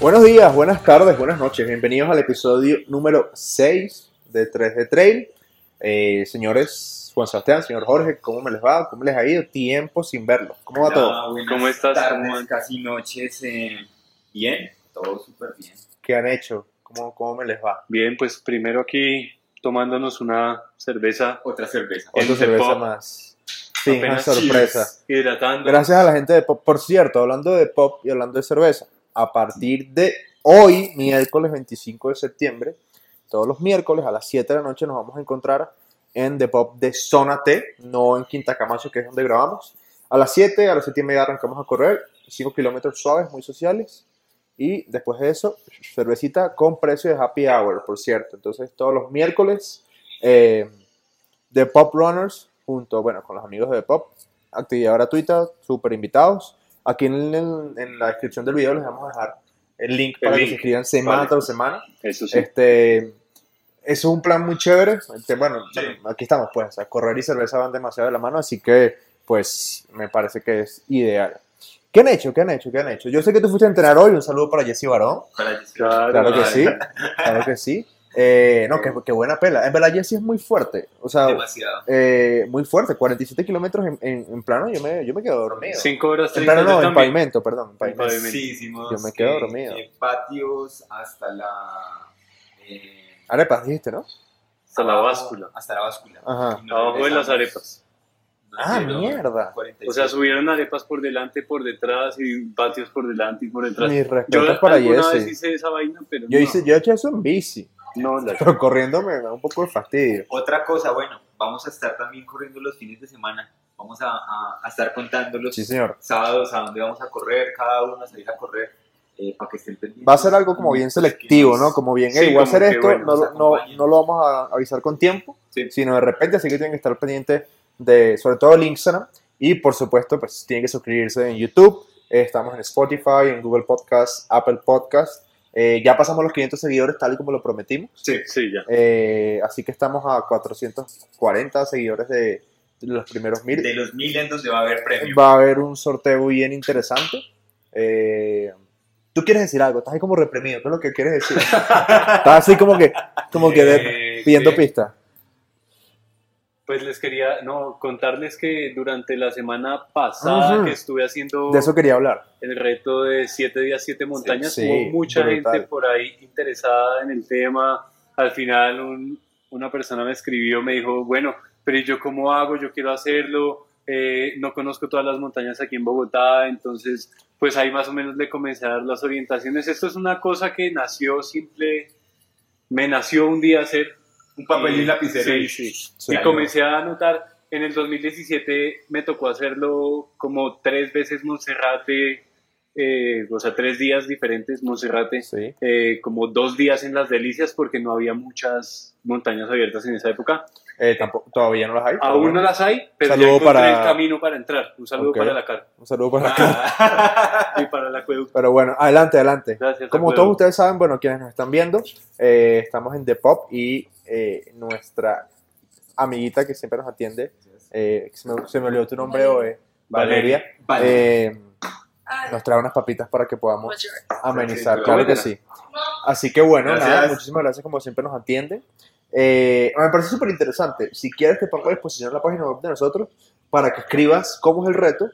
Buenos días, buenas tardes, buenas noches. Bienvenidos al episodio número 6 de 3D Trail. Eh, señores Juan Sebastián, señor Jorge, ¿cómo me les va? ¿Cómo les ha ido? Tiempo sin verlo. ¿Cómo va todo? Hola, ¿Cómo estás, Tardes, Juan? casi noches. eh, bien, todo súper bien. ¿Qué han hecho? ¿Cómo, cómo me les va? Bien, pues primero aquí tomándonos una cerveza, Otra cerveza. Otra de cerveza Pop. más. Sí, una sorpresa. hidratando. Gracias a la gente de Pop. Por cierto, hablando de Pop y hablando de cerveza, a partir de hoy, miércoles 25 de septiembre, todos los miércoles a las 7 de la noche nos vamos a encontrar en The Pop de Zona T, no en Quinta Camacho, que es donde grabamos. A las 7, a las 7 y media arrancamos a correr, 5 kilómetros suaves, muy sociales. Y después de eso, cervecita con precio de happy hour, por cierto. Entonces, todos los miércoles, eh, The Pop Runners, junto, bueno, con los amigos de The Pop, actividad gratuita, súper invitados. Aquí en, el- en la descripción del video les vamos a dejar el link El para que link. se inscriban semana Vale. tras semana. Eso sí. Este, eso es un plan muy chévere. Este, bueno, Sí. aquí estamos, pues. o sea, correr y cerveza van demasiado de la mano, así que, pues, me parece que es ideal. ¿Qué han hecho? ¿Qué han hecho? ¿Qué han hecho? Yo sé que tú fuiste a entrenar hoy. Un saludo para Jesse Barón. Para Claro, Claro que sí. Claro que sí. Eh, no, qué, qué buena pela. En verdad, Jesse es muy fuerte. O sea, Demasiado. eh, muy fuerte. 47 kilómetros en, en, en plano, yo me, yo me quedo dormido. Cinco horas En plano no, en pavimento, perdón. en pavimento. Yo me quedo dormido. eh, patios hasta la. eh, Arepas, dijiste, ¿no? Hasta la báscula. Hasta la báscula. Ajá. Nos Abajo de las arepas. Ah, mierda. 47. O sea, subieron arepas por delante, por detrás y patios por delante y por detrás. Mis Yo para vez Jesse. hice esa vaina, pero Yo, no. hice, yo he hecho eso en bici, No, la- pero corriendo me da un poco de fastidio. Otra cosa, bueno, vamos a estar también corriendo los fines de semana. Vamos a, a- a estar contando los Sí, señor. sábados a dónde vamos a correr, cada uno a salir a correr, eh, para que estén pendientes. Va a ser algo como bien selectivo, ¿no? Como bien, Sí, hey, voy a hacer esto, bueno, no, no, no lo vamos a avisar con tiempo, Sí. sino de repente, así que tienen que estar pendientes de, sobre todo el Instagram, y por supuesto, pues tienen que suscribirse en YouTube, eh, estamos en Spotify, en Google Podcast, Apple Podcast, Eh, ya pasamos los 500 seguidores tal y como lo prometimos, Sí. Sí, ya. Eh, así que estamos a 440 seguidores de, de los primeros mil. De los mil en donde va a haber premio. Va a haber un sorteo bien interesante. Eh, ¿Tú quieres decir algo? Estás ahí como reprimido. ¿Qué es lo que quieres decir? Estás así como que, como que de- Eh, pidiendo pistas. Pues les quería no contarles que durante la semana pasada que estuve haciendo De eso quería hablar. el reto de 7 días, 7 montañas, Sí, hubo mucha brutal. gente por ahí interesada en el tema. Al final un- una persona me escribió, me dijo, bueno, pero ¿y yo cómo hago? Yo quiero hacerlo. eh, no conozco todas las montañas aquí en Bogotá, entonces pues ahí más o menos le comencé a dar las orientaciones. Esto es una cosa que nació simple, me nació un día hacer. Un papel y un lapicero. Sí, y- sí. Sí. Y comencé a anotar, en el 2017 me tocó hacerlo como tres veces Monserrate, eh, o sea, tres días diferentes Monserrate, Sí. eh, como dos días en las Delicias porque no había muchas montañas abiertas en esa época. Eh, tampoco, todavía no las hay. Aún bueno. no las hay, pero Saludo ya para- el camino para entrar. Un saludo Ok. para la cara Un saludo para Ah. y para el acueducto. Pero bueno, adelante, adelante. Gracias. Como todos ustedes saben, bueno, quienes nos están viendo, eh, estamos en The Pop y eh, nuestra amiguita que siempre nos atiende, eh, se, me, se me olvidó tu nombre hoy, Valeria, Vale. eh, nos trae unas papitas para que podamos amenizar, Sí, claro que sí. Así que bueno, Gracias. nada, muchísimas gracias como siempre nos atiende. Eh, me parece súper interesante. Si quieres te pongo a disposición la página web de nosotros para que escribas cómo es el reto.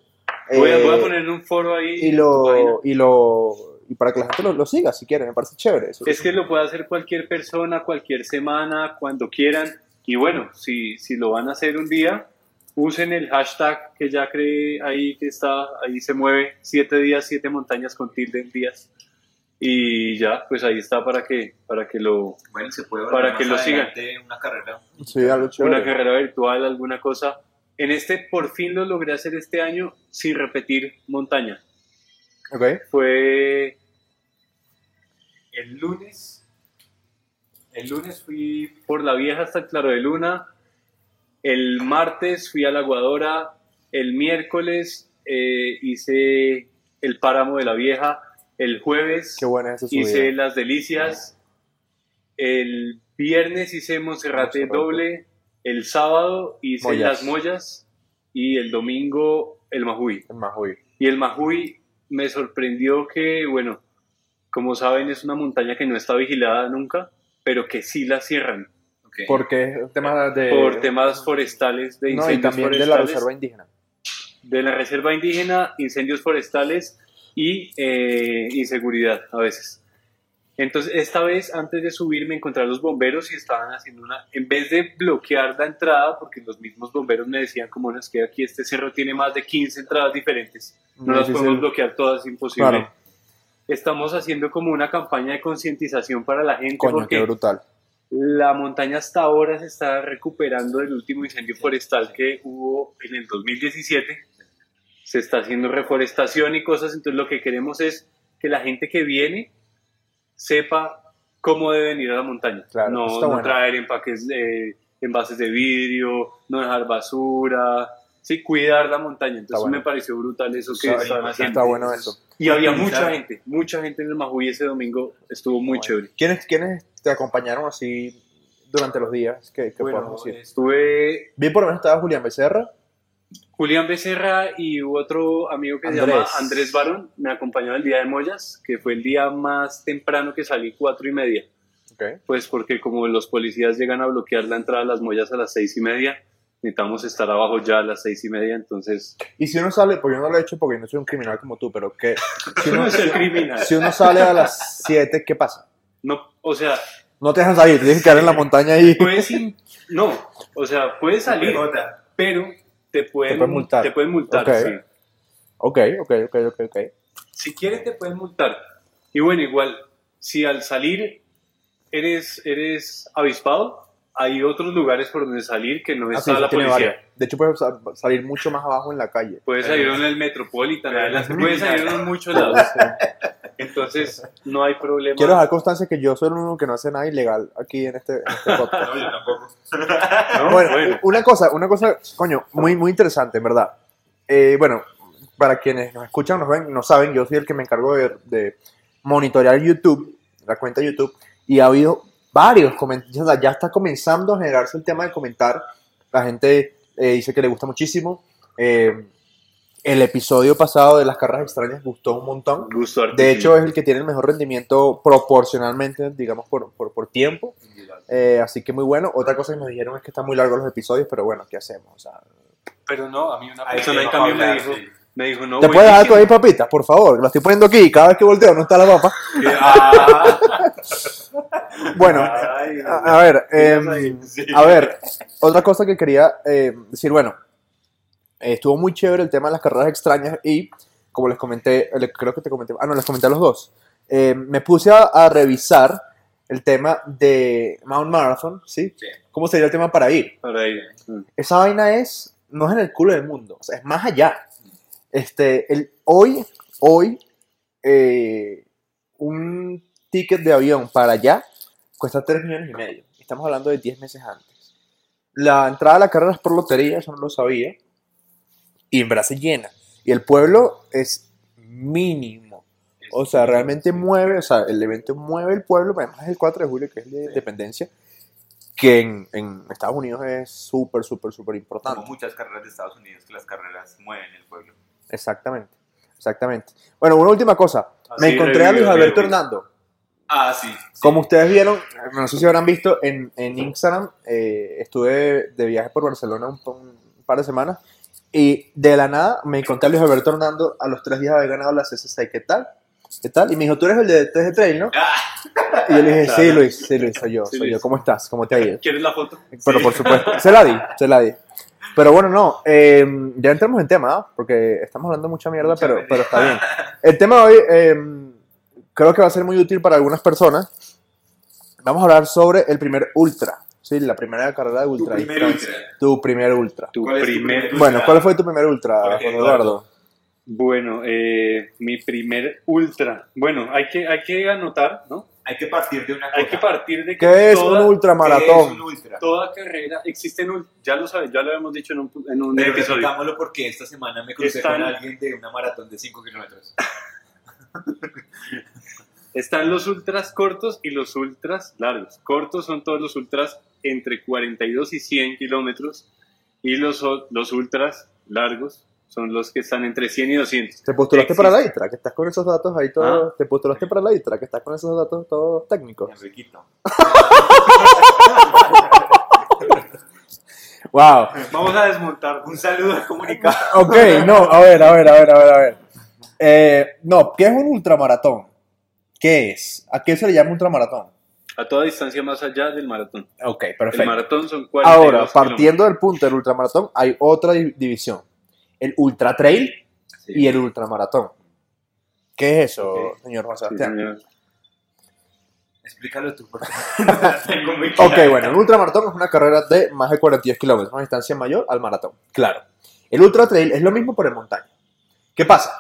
Voy, a, eh, voy a poner en un foro ahí. y lo, y lo y para que la gente lo, lo siga si quiere, me parece chévere eso. Es que lo puede hacer cualquier persona, cualquier semana, cuando quieran. Y bueno, si, si lo van a hacer un día, usen el hashtag que ya creé ahí, que está, ahí se mueve, siete días, siete montañas con tilde en días. Y ya, pues ahí está para que, para que lo, Bueno, se puede Para que lo sigan. Una carrera. Sí, algo chévere. una carrera virtual, alguna cosa. En este, por fin lo logré hacer este año sin repetir montaña. Fue El lunes. El lunes fui. por la vieja hasta el Claro de Luna. El martes fui a la Aguadora. El miércoles eh, hice el páramo de la vieja. El jueves Qué buena es esa hice las delicias. El viernes hice Monserrate doble. El sábado hice Mollas. las Mollas. Y el domingo el Majuy. Uy. Y el Majuy me sorprendió que, bueno, como saben, es una montaña que no está vigilada nunca, pero que sí la cierran Ok. Porque es un tema de... por temas forestales, de No, incendios y también de la forestales, reserva indígena. de la reserva indígena, incendios forestales y eh, inseguridad a veces. Entonces, esta vez, antes de subir, me encontré a los bomberos y estaban haciendo una, en vez de bloquear la entrada, porque los mismos bomberos me decían, como no es que aquí este cerro tiene más de 15 entradas diferentes, no las podemos bloquear todas, es imposible. Claro. Estamos haciendo como una campaña de concientización para la gente, Coño, porque qué brutal. la montaña hasta ahora se está recuperando del último incendio forestal que hubo en el 2017. Se está haciendo reforestación y cosas, entonces lo que queremos es que la gente que viene sepa cómo deben ir a la montaña. Claro, no, está no bueno. traer empaques de envases de vidrio, no dejar basura, sí, cuidar la montaña. Entonces bueno. me pareció brutal eso que Está- estaban haciendo. Está bueno eso. Y había mucha gente, mucha gente en el Majuy ese domingo, estuvo muy Bueno. chévere. ¿Quiénes, ¿Quiénes te acompañaron así durante los días? ¿Qué, qué Bueno, podemos decir? estuve Vi por lo menos estaba Julián Becerra. Julián Becerra y otro amigo que se Andrés. llama Andrés Barón me acompañó el día de Moyas, que fue el día más temprano que salí, cuatro y media. Ok. Pues porque como los policías llegan a bloquear la entrada a las Moyas a las seis y media, necesitamos estar abajo ya a las seis y media, entonces... Y si uno sale, pues yo no lo he hecho porque no soy un criminal como tú, pero que si uno, No es el criminal. si uno sale a las 7, ¿qué pasa? No, o sea, No te dejan salir, te tienes que quedar en la montaña ahí. puedes... No, o sea, puedes salir, pero te pueden, Te pueden multar. Te pueden multar, Ok. sí. Ok, ok, ok, ok, ok. si quieres te pueden multar. Y bueno, igual, si al salir eres, eres avispado, hay otros lugares por donde salir que no Ah, está sí, la policía. varias. De hecho, puedes sa- salir mucho más abajo en la calle. Puedes salir en el Metropolitan, puedes salir en muchos lados. Entonces, no hay problema. Quiero dejar constancia que yo soy el único que no hace nada ilegal aquí en este, en este podcast. No, yo tampoco. ¿no? Bueno, Bueno, una cosa, una cosa, coño, muy, muy interesante, en verdad. Eh, bueno, para quienes nos escuchan, nos ven, no saben, yo soy el que me encargo de, de monitorear YouTube, la cuenta de YouTube, y ha habido varios comentarios, o sea, ya está comenzando a generarse el tema de comentar. La gente eh, dice que le gusta muchísimo. Eh, el episodio pasado de las carreras extrañas gustó un montón. gusto De hecho, es el que tiene el mejor rendimiento proporcionalmente, digamos, por, por, por tiempo. Eh, así que muy bueno. Otra cosa que nos dijeron es que están muy largos los episodios, pero bueno, ¿qué hacemos? O sea, pero no, a mí una Ahí persona en tengo cambio me dijo, sí. me dijo, no, ¿Te puedes dejar tú ahí papitas, por favor? Lo estoy poniendo aquí. Cada vez que volteo no está la papa. Ah, Bueno, Ay, a, a ver, eh, sí. a ver, otra cosa que quería eh, decir, bueno, eh, estuvo muy chévere el tema de las carreras extrañas y, como les comenté, creo que te comenté, ah, no, les comenté a los dos, eh, me puse a, a revisar el tema de Mount Marathon, ¿sí? Sí. ¿Cómo sería el tema para ir? Por ahí. Mm. esa vaina es, no es en el culo del mundo, o sea, es más allá. Este, el, hoy, hoy, eh, un ticket de avión para allá cuesta 3 millones y medio. Estamos hablando de 10 meses antes. La entrada a la carrera es por lotería, eso no lo sabía. Y en verdad se llena. Y el pueblo es mínimo. O sea, realmente mueve, o sea, el evento mueve el pueblo, además es el 4 de julio, que es el de independencia, que en, en Estados Unidos es súper, súper, súper importante. Como muchas carreras de Estados Unidos que las carreras mueven el pueblo. Exactamente, exactamente. Bueno, una última cosa. Me Así encontré a Luis revivió, Alberto revivió. Hernando. Ah, sí. sí. Como ustedes vieron, no sé si habrán visto, en, en Instagram eh, estuve de viaje por Barcelona un, un par de semanas y de la nada me encontré a Luis Alberto Hernando a los tres días de haber ganado la CCC. ¿Qué tal? ¿Qué tal? Y me dijo, tú eres el de TG Trail, ¿no? Ah, Y yo le dije, sí. Luis, sí, Luis, soy yo, Sí, soy yo. ¿Cómo estás? ¿Cómo te ha ido? ¿Quieres la foto? Pero Sí. por supuesto, se la di, se la di. Pero bueno, no, eh, ya entramos en tema, ¿ah? porque estamos hablando mucha mierda, Mucha pero, mierda. pero está bien. El tema de hoy eh, creo que va a ser muy útil para algunas personas. Vamos a hablar sobre el primer ultra, ¿sí? La primera carrera de tu ultra. primer ultra. Tu primer ultra. Tu ¿Cuál es tu primer... primer- Bueno, ¿cuál fue tu primer ultra, Juan Eduardo. Eduardo? Bueno, eh, mi primer ultra. Bueno, hay que, hay que anotar, ¿no? Hay que partir de una cosa. Hay que partir de que ¿Qué es toda, un ¿Qué ultramaratón? es un ultra? toda carrera existen, ya lo sabes, ya lo habíamos dicho en un, en un Pero episodio. porque esta semana me crucé Están- con alguien de una maratón de 5 kilómetros. Están los ultras cortos y los ultras largos. Cortos son todos los ultras entre 42 y 100 kilómetros y los, los ultras largos Son los que están entre 100 y 200. ¿Te postulaste Existe. para la ITRA? Que estás con esos datos ahí todos. ¿Te postulaste para la ITRA? Que estás con esos datos todos técnicos. Enriquito. ¡Wow! Vamos a desmontar. Un saludo al comunicado. Ok, no, a ver, a ver, a ver, a ver, a ver. Eh, no, ¿qué es un ultramaratón? ¿Qué es? ¿A qué se le llama ultramaratón? A toda distancia más allá del maratón. Ok, El perfecto. maratón son 42 Ahora, partiendo del punto del ultramaratón, hay otra di- división. El ultra trail Sí. y el ultramaratón. ¿Qué es eso, Ok. señor Juan Sí, Sebastián? Explícalo tú, porque tengo muy Ok, clara. bueno, el ultramaratón es una carrera de más de 42 kilómetros, una distancia mayor al maratón. Claro. El ultra trail es lo mismo pero en montaña. ¿Qué pasa?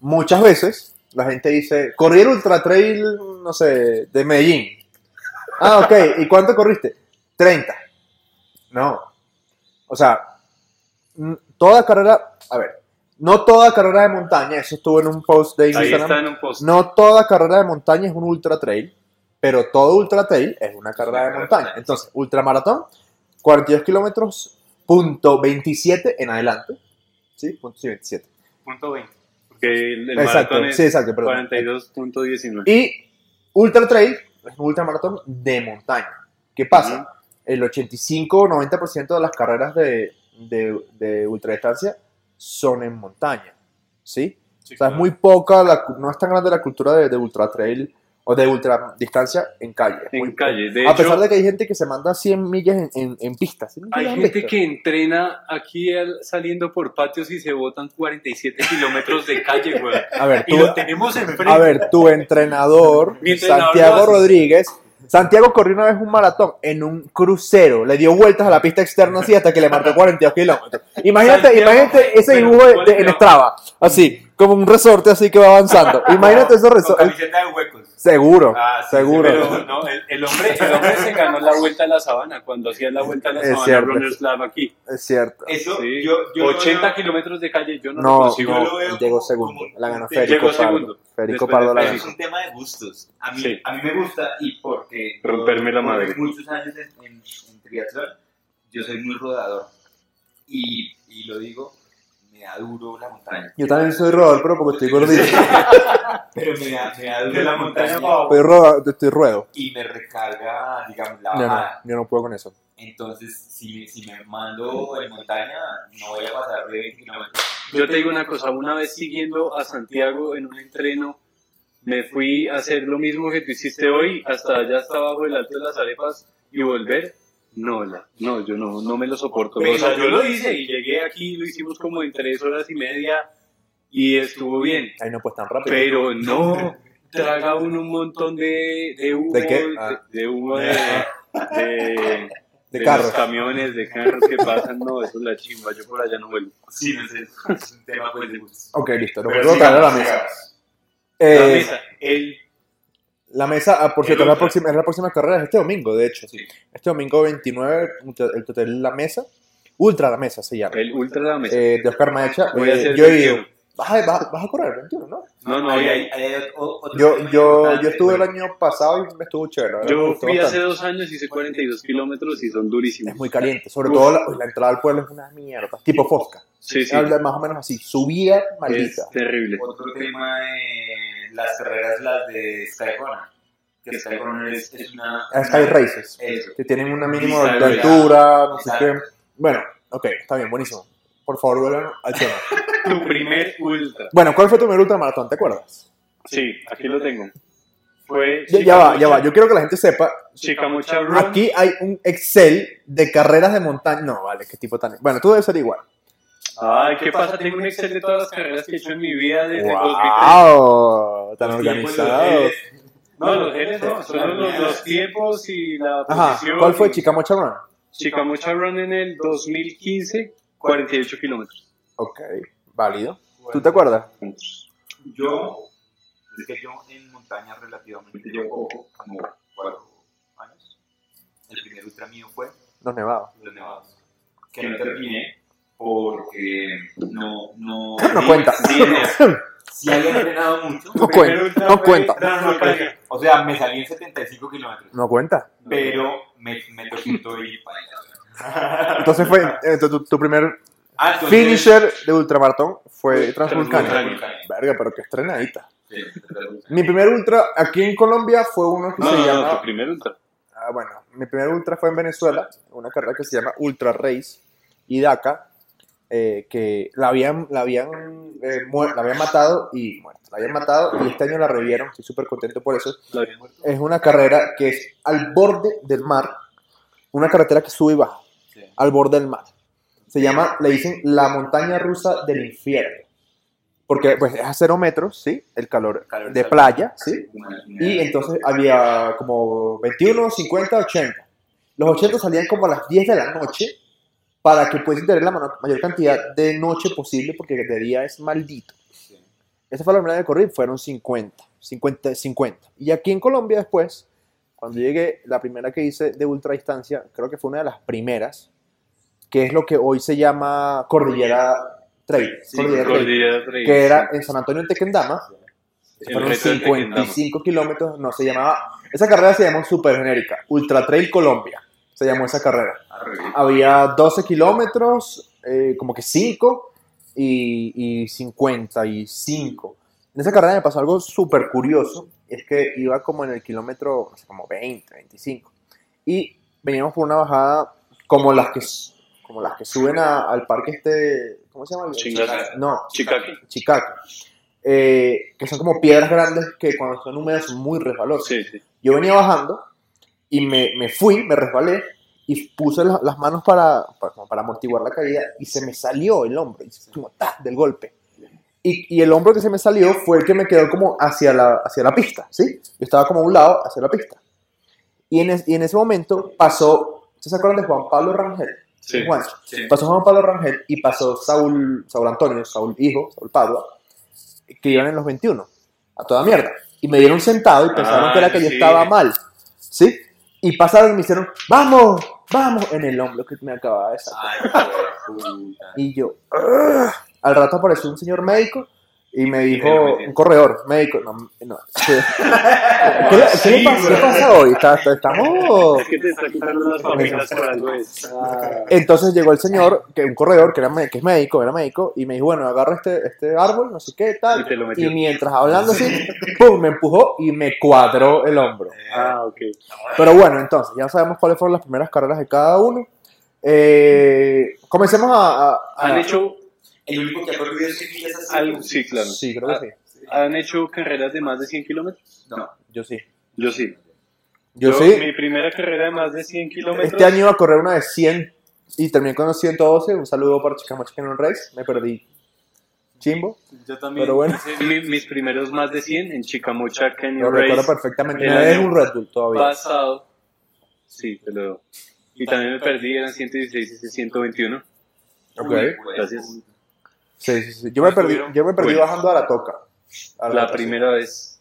Muchas veces la gente dice, corrí el ultra trail, no sé, de Medellín. Ah, ok, ¿y cuánto corriste? 30. No. O sea, toda carrera, a ver, no toda carrera de montaña, eso estuvo en un post de Ahí Instagram. está en un post. No toda carrera de montaña es un ultra trail, pero todo ultra trail es una carrera de montaña. Entonces, ultramaratón, 42 kilómetros, punto 27 en adelante. ¿Sí? Punto sí, 27. Punto 20. Porque el, el Exacto, maratón es sí, exacto, perdón. 42.19. Y ultra trail es un ultramaratón de montaña. ¿Qué pasa? El 85 o 90% de las carreras de, de, de ultradistancia son en montaña. ¿Sí? O sea, es muy poca, la no es tan grande la cultura de, de ultra trail o de ultra distancia en calle. En muy calle. De a hecho, pesar de que hay gente que se manda 100 millas en, en, en pistas. ¿sí? hay ¿Lo han gente que entrena aquí al- saliendo por patios y se botan 47 kilómetros de calle, güey. A ver, Y tú, lo tenemos enfrente. a ver, tu entrenador, Santiago. Rodríguez. Santiago corrió una vez un maratón en un crucero, le dio vueltas a la pista externa así hasta que le marcó 42 kilómetros. Imagínate, Santiago, imagínate ese dibujo de- ¿cuál de- es en Strava, así, como un resorte así que va avanzando. Imagínate esos resortes. camiseta de huecos. Seguro, Ah, sí, seguro. Pero no, el, el hombre, el hombre se ganó la vuelta a la sabana cuando hacía la vuelta a la Es sabana cierto. Runners Lab aquí. Es cierto. Eso, Sí. yo, yo lo 80 veo- kilómetros de calle, yo no, No, lo consigo. yo llegó segundo. como La ganó Federico Llegó Pardo. segundo. Federico Pardo de la Eso ganó. es un tema de gustos. A mí, Sí. a mí me gusta y porque yo Romperme la corrí madre. muchos años en, en, en triatlón, yo soy muy rodador. Y, y lo digo, me da duro la montaña. Yo también soy rodador, pero porque estoy gordito. Pero me da, me da duro la montaña Estoy, roda- estoy ruedo. y me recarga, digamos, la Yo no, bajada. yo no puedo con eso. Entonces, si, si me mando en montaña, no voy a pasar de 20 kilómetros. Yo te digo una cosa, una vez siguiendo a Santiago en un entreno, me fui a hacer lo mismo que tú hiciste hoy, hasta allá hasta abajo del Alto de las Arepas y volver. No, la- no, yo no, no me lo soporto. O sea, yo lo hice y llegué aquí, lo hicimos como en tres horas y media y estuvo bien. Ahí no puedes tan rápido. Pero no, traga uno un montón de, de humo, ¿De qué? Ah. de, de humo de, de, de de carros. los camiones, de carros que pasan, no, eso es la chimba, yo por allá no vuelvo. Sí, no sé, es un tema pues de gustos. Ok, listo. Lo Pero puedo traer a la mesa. sigamos. La Eh, mesa, el La mesa, ah, por cierto, es la, próxima, es la próxima carrera, es este domingo, de hecho. Sí. Este domingo 29, el total La Mesa, Ultra La Mesa se llama, El ultra la mesa. eh, de Oscar Maecha. Voy a Eh, hacer yo he 21. ido. Vas a, vas, a- vas a correr 21, ¿no? No, no, hay- hay o- otro Yo, yo, yo estuve el año pasado y me estuvo chévere. verdad, yo fui hace dos años, hice 42 kilómetros y son durísimos. Es muy caliente, sobre Uf. todo la, la entrada al pueblo es una mierda, tipo Fosca. Sí, sí, Más o menos así, subida es maldita. terrible. Otro tema de las carreras, las de Skycorner. Que Skycorner es, es una... Ah, Sky Races, Eso. que tienen una mínima de altura, no sé qué. Bueno, ok, está bien, buenísimo. Por favor, vuelvan al tema. Tu primer ultra. Bueno, ¿cuál fue tu primer ultramaratón? ¿Te acuerdas? Sí, aquí lo tengo. Fue Ya, ya va, ya va. Yo quiero que la gente sepa. Chicamocha Run. Aquí hay un Excel de carreras de montaña. No, vale, qué tipo tan. Bueno, tú debes ser igual. Ay, ¿qué pasa? Tengo un Excel de todas las carreras que he hecho en mi vida desde 2003. ¡Wow! Tan Los tiempos, los organizado. genes. No, los genes no, son los, los tiempos y la Ajá, posición. ¿cuál fue Chicamocha Run? Chicamocha Run en el 2015, 48 kilómetros. Ok, válido. ¿Tú te acuerdas? Yo, es que yo en montaña relativamente llevo como cuatro años. El primer ultra mío fue Los nevados. los nevados. Que no terminé porque no... No, No cuenta. Sí había entrenado mucho. No cuenta. No cuenta. O sea, me salí en 75 kilómetros. No cuenta. Pero me, me tocó ir para allá. Entonces fue eh, tu, tu- primer Ah, entonces- finisher de ultramaratón fue Transvulcania. Verga, pero qué estrenadita. Sí. Mi primer ultra aquí en Colombia fue uno que No, se no, llama. no, tu primer ultra. Ah, bueno, mi primer ultra fue en Venezuela, una carrera que se llama Ultra Race y Dakar, eh, que la habían, la, habían, eh, muer- la habían matado y muerto. La habían matado y este año la revivieron, estoy súper contento por eso. Es una carrera que es al borde del mar, una carretera que sube y baja, Sí. al borde del mar. Se llama, le dicen la montaña rusa del infierno. Porque pues es a cero metros, ¿sí? El calor Calor de playa, ¿sí? Y entonces había como 21, 50, 80. Los 80 salían como a las 10 de la noche para que puedas tener la mayor cantidad de noche posible porque de día es maldito. Sí. Esa fue la primera de correr, fueron 50, 50, 50. Y aquí en Colombia después, cuando llegué, la primera que hice de ultra distancia, creo que fue una de las primeras, que es lo que hoy se llama Cordillera Trail. Sí, Cordillera Cordillera Trail. que era en San Antonio en Tequendama, fueron reto del Tequendama. 55 kilómetros, no se llamaba, esa carrera se llamó súper genérica, Ultra Trail Colombia, se llamó esa carrera. Arre. Había 12 kilómetros, eh, como que 5 y, y 55. En esa carrera me pasó algo súper curioso, es que iba como en el kilómetro, no sé, como 20, 25, y veníamos por una bajada como las que, como las que suben a- al parque este, ¿cómo se llama? Chingada. No, Chicaque. Chicaque, eh, que son como piedras grandes que cuando son húmedas son muy resbalosas. Sí, sí. Yo venía bajando y me, me fui, me resbalé y puse la- las manos para, para, para amortiguar la caída y se me salió el hombro, y se- como ¡ta! del golpe. Y, y el hombro que se me salió fue el que me quedó como hacia la, hacia la pista, ¿sí? Yo estaba como a un lado hacia la pista. Y en, es- y en ese momento pasó, ¿ustedes se acuerdan de Juan Pablo Rangel? Sí. Juancho. Sí. Pasó Juan Pablo Rangel y pasó Saúl, Saúl Antonio, Saúl hijo, Saúl Padua, que iban en los 21, a toda mierda. Y me dieron sentado y pensaron Ah, que era que yo sí. estaba mal, ¿sí? Y pasaron y me hicieron, vamos, vamos, en el hombro que me acababa de sacar. Ay. Y yo, "Ugh". al rato apareció un señor médico y me dijo, un corredor, médico, no, no. ¿Qué, ¿Qué le- qué le pasa, ¿Qué pasa hoy? Está- está- Estamos... Entonces llegó el señor, que un corredor, que, era, que es médico, era médico, y me dijo, bueno, agarra este, este árbol, no sé qué, tal. Y te lo metió. Y mientras hablando así, pum, me empujó y me cuadró el hombro. Ah, ok. Pero bueno, entonces, ya sabemos cuáles fueron las primeras carreras de cada uno. Eh, comencemos a... a- a- ¿Han hecho El único que ha corrido 100 millas así. algo? Sí, claro. Sí, creo que sí. ¿Han hecho carreras de más de 100 kilómetros? No. Yo sí. Yo sí. Yo sí. Mi primera carrera de más de 100 kilómetros. Este año iba a correr una de 100 y terminé con los 112. Un saludo para Chicago Chicken Race. Me perdí. Chimbo. Yo también. Pero bueno. mi- mis primeros más de 100 en Chicamocha Lo Canyon recuerdo Race perfectamente. El No es un Red Bull todavía. pasado. Sí, te lo Y también me perdí, eran 116 y 121. Ok. Gracias. Sí, sí, sí. Yo me perdí, yo me perdí Bueno. bajando a la toca. A La toca, sí. primera vez.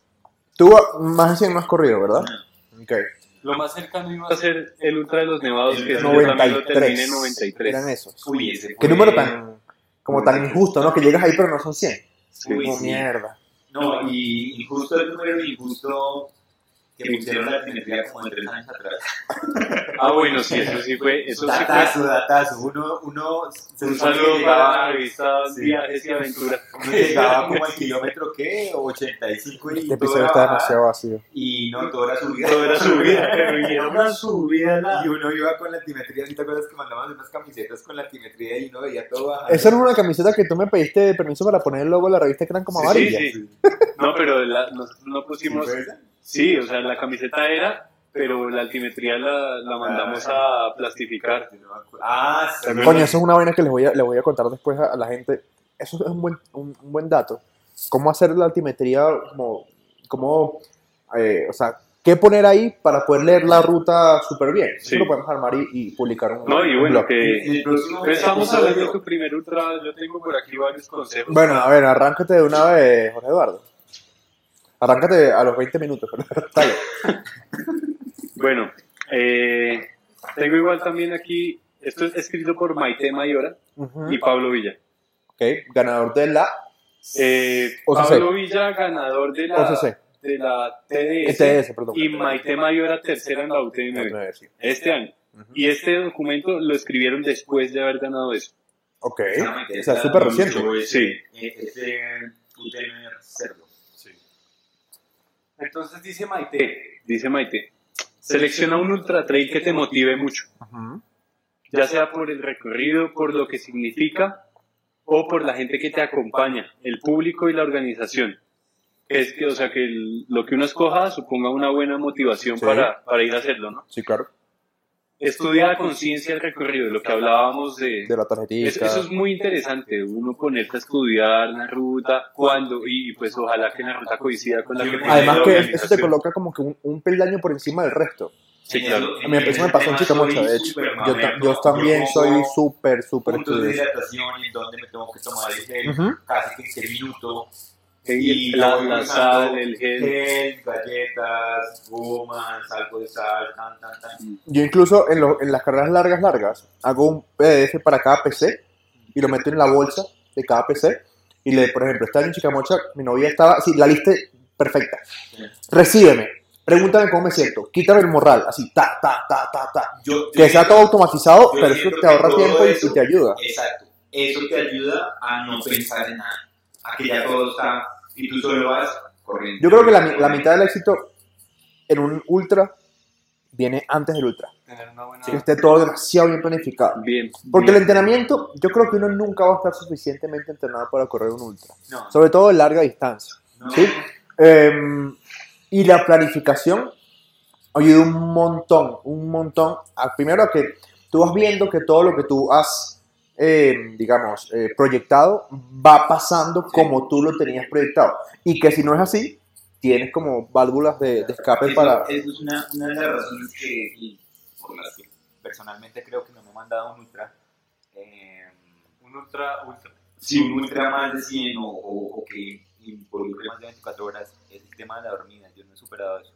Tú más de 100 no has corrido, ¿verdad? Ok. Lo más cercano iba a ser el Ultra de los Nevados, que es yo también lo 93. terminé en 93. Eran esos. Uy, ese Qué número tan, como tan injusto, ¿no? Que llegas ahí pero no son 100. Sí. Uy, Como sí. mierda. No, y, y justo el número y justo que pusieron la simetría como de tres años atrás. Ah, bueno, sí, eso sí fue. Eso sí fue. Datazo, datazo. Uno, uno se Un saludo para la revista Sí. Viajes y Aventuras. uno llegaba como al kilómetro, ¿qué? 85 y Este episodio está demasiado vacío. Y no, todo era subida. Todo era subida, pero era una subida. Y uno iba con la altimetría, ¿sí te acuerdas que mandamos unas camisetas con la altimetría y uno veía todo bajado? Esa era una camiseta que tú me pediste permiso para poner el logo de la revista que eran como Sí, amarillas. sí, sí. No, pero la- no, no pusimos. ¿Sí? Sí, o sea, la camiseta era, pero la altimetría la, la mandamos a plastificar. Ah, sí. Coño, eso es una vaina que les voy a, les voy a contar después a, a la gente. Eso es un buen, un, un buen dato. Cómo hacer la altimetría, como, como eh, o sea, qué poner ahí para poder leer la ruta súper bien. Sí. Eso lo podemos armar y, y publicar un, No, y un bueno, blog. que próximo pero estamos hablando de tu primer ultra. Yo tengo por aquí varios consejos. Bueno, a ver, arráncate de una vez, Jorge Eduardo. Arráncate a los 20 minutos. Dale. Bueno, eh, tengo igual también aquí. Esto es escrito por Maite Mayora y Pablo Villa. Ok, ganador de la Eh. Pablo Villa, ganador de la, OCC. de la TDS. ETS, perdón. Y Maite Mayora, tercera en la UTM sí. este año. Y este documento lo escribieron después de haber ganado eso. Ok. O sea, súper reciente. Sí. eh, Ese UTM cerdo. Entonces dice Maite, dice Maite, selecciona un ultra trail que te motive mucho, ya sea por el recorrido, por lo que significa o por la gente que te acompaña, el público y la organización. Es que, o sea, que el- lo que uno escoja suponga una buena motivación Sí. para, para ir a hacerlo, ¿no? Sí, claro. Estudia a conciencia el recorrido, lo que hablábamos de... De la tarjetita. eso es muy interesante, uno ponerse a estudiar la ruta, cuándo, y pues ojalá que la ruta coincida con la que Además la que eso te coloca como que un, un peldaño por encima del resto. Sí, claro. A mí eso me pasó en Chicamocha, de hecho. Yo, yo también soy súper, súper puntos de estudioso. hidratación y dónde me tengo que tomar el gel, casi que en minuto. Y Y la, la sal, el gel. Gel, galletas, gomas, algo de sal, tan, tan, tan. Yo incluso en, lo- en las carreras largas, largas, hago un PDF para cada PC y lo meto en la bolsa de cada PC. Y le, por ejemplo, está en Chicamocha, mi novia estaba, así, la lista perfecta. Recíbeme, pregúntame cómo me siento, quítame el morral, así, ta, ta, ta, ta, ta. Yo- Que sea todo automatizado, yo pero eso te ahorra tiempo y- eso- y te ayuda. Exacto. Eso te ayuda a no pensar en nada. A que ya todo está y tú solo vas corriendo. Yo creo que la, la mitad del éxito en un ultra viene antes del ultra. Tener una buena... Que esté todo demasiado bien planificado. Bien. Porque el bien. entrenamiento, yo creo que uno nunca va a estar suficientemente entrenado para correr un ultra. No, Sobre todo de larga distancia. no. ¿sí? Em, y la planificación ayuda un montón, un montón. A, primero a que tú vas viendo que todo lo que tú has, em, digamos, eh, proyectado va pasando como tú lo tenías proyectado. Y que si no es así, tienes como válvulas de, de escape Eso- para... Eso es una, una de las razones que, por las que personalmente creo que no me he mandado un ultra. eh, Un ultra, ultra. si un ultra más de 100 o, o, o que involucre más de 24 horas es el tema de la dormida. Yo no he superado eso.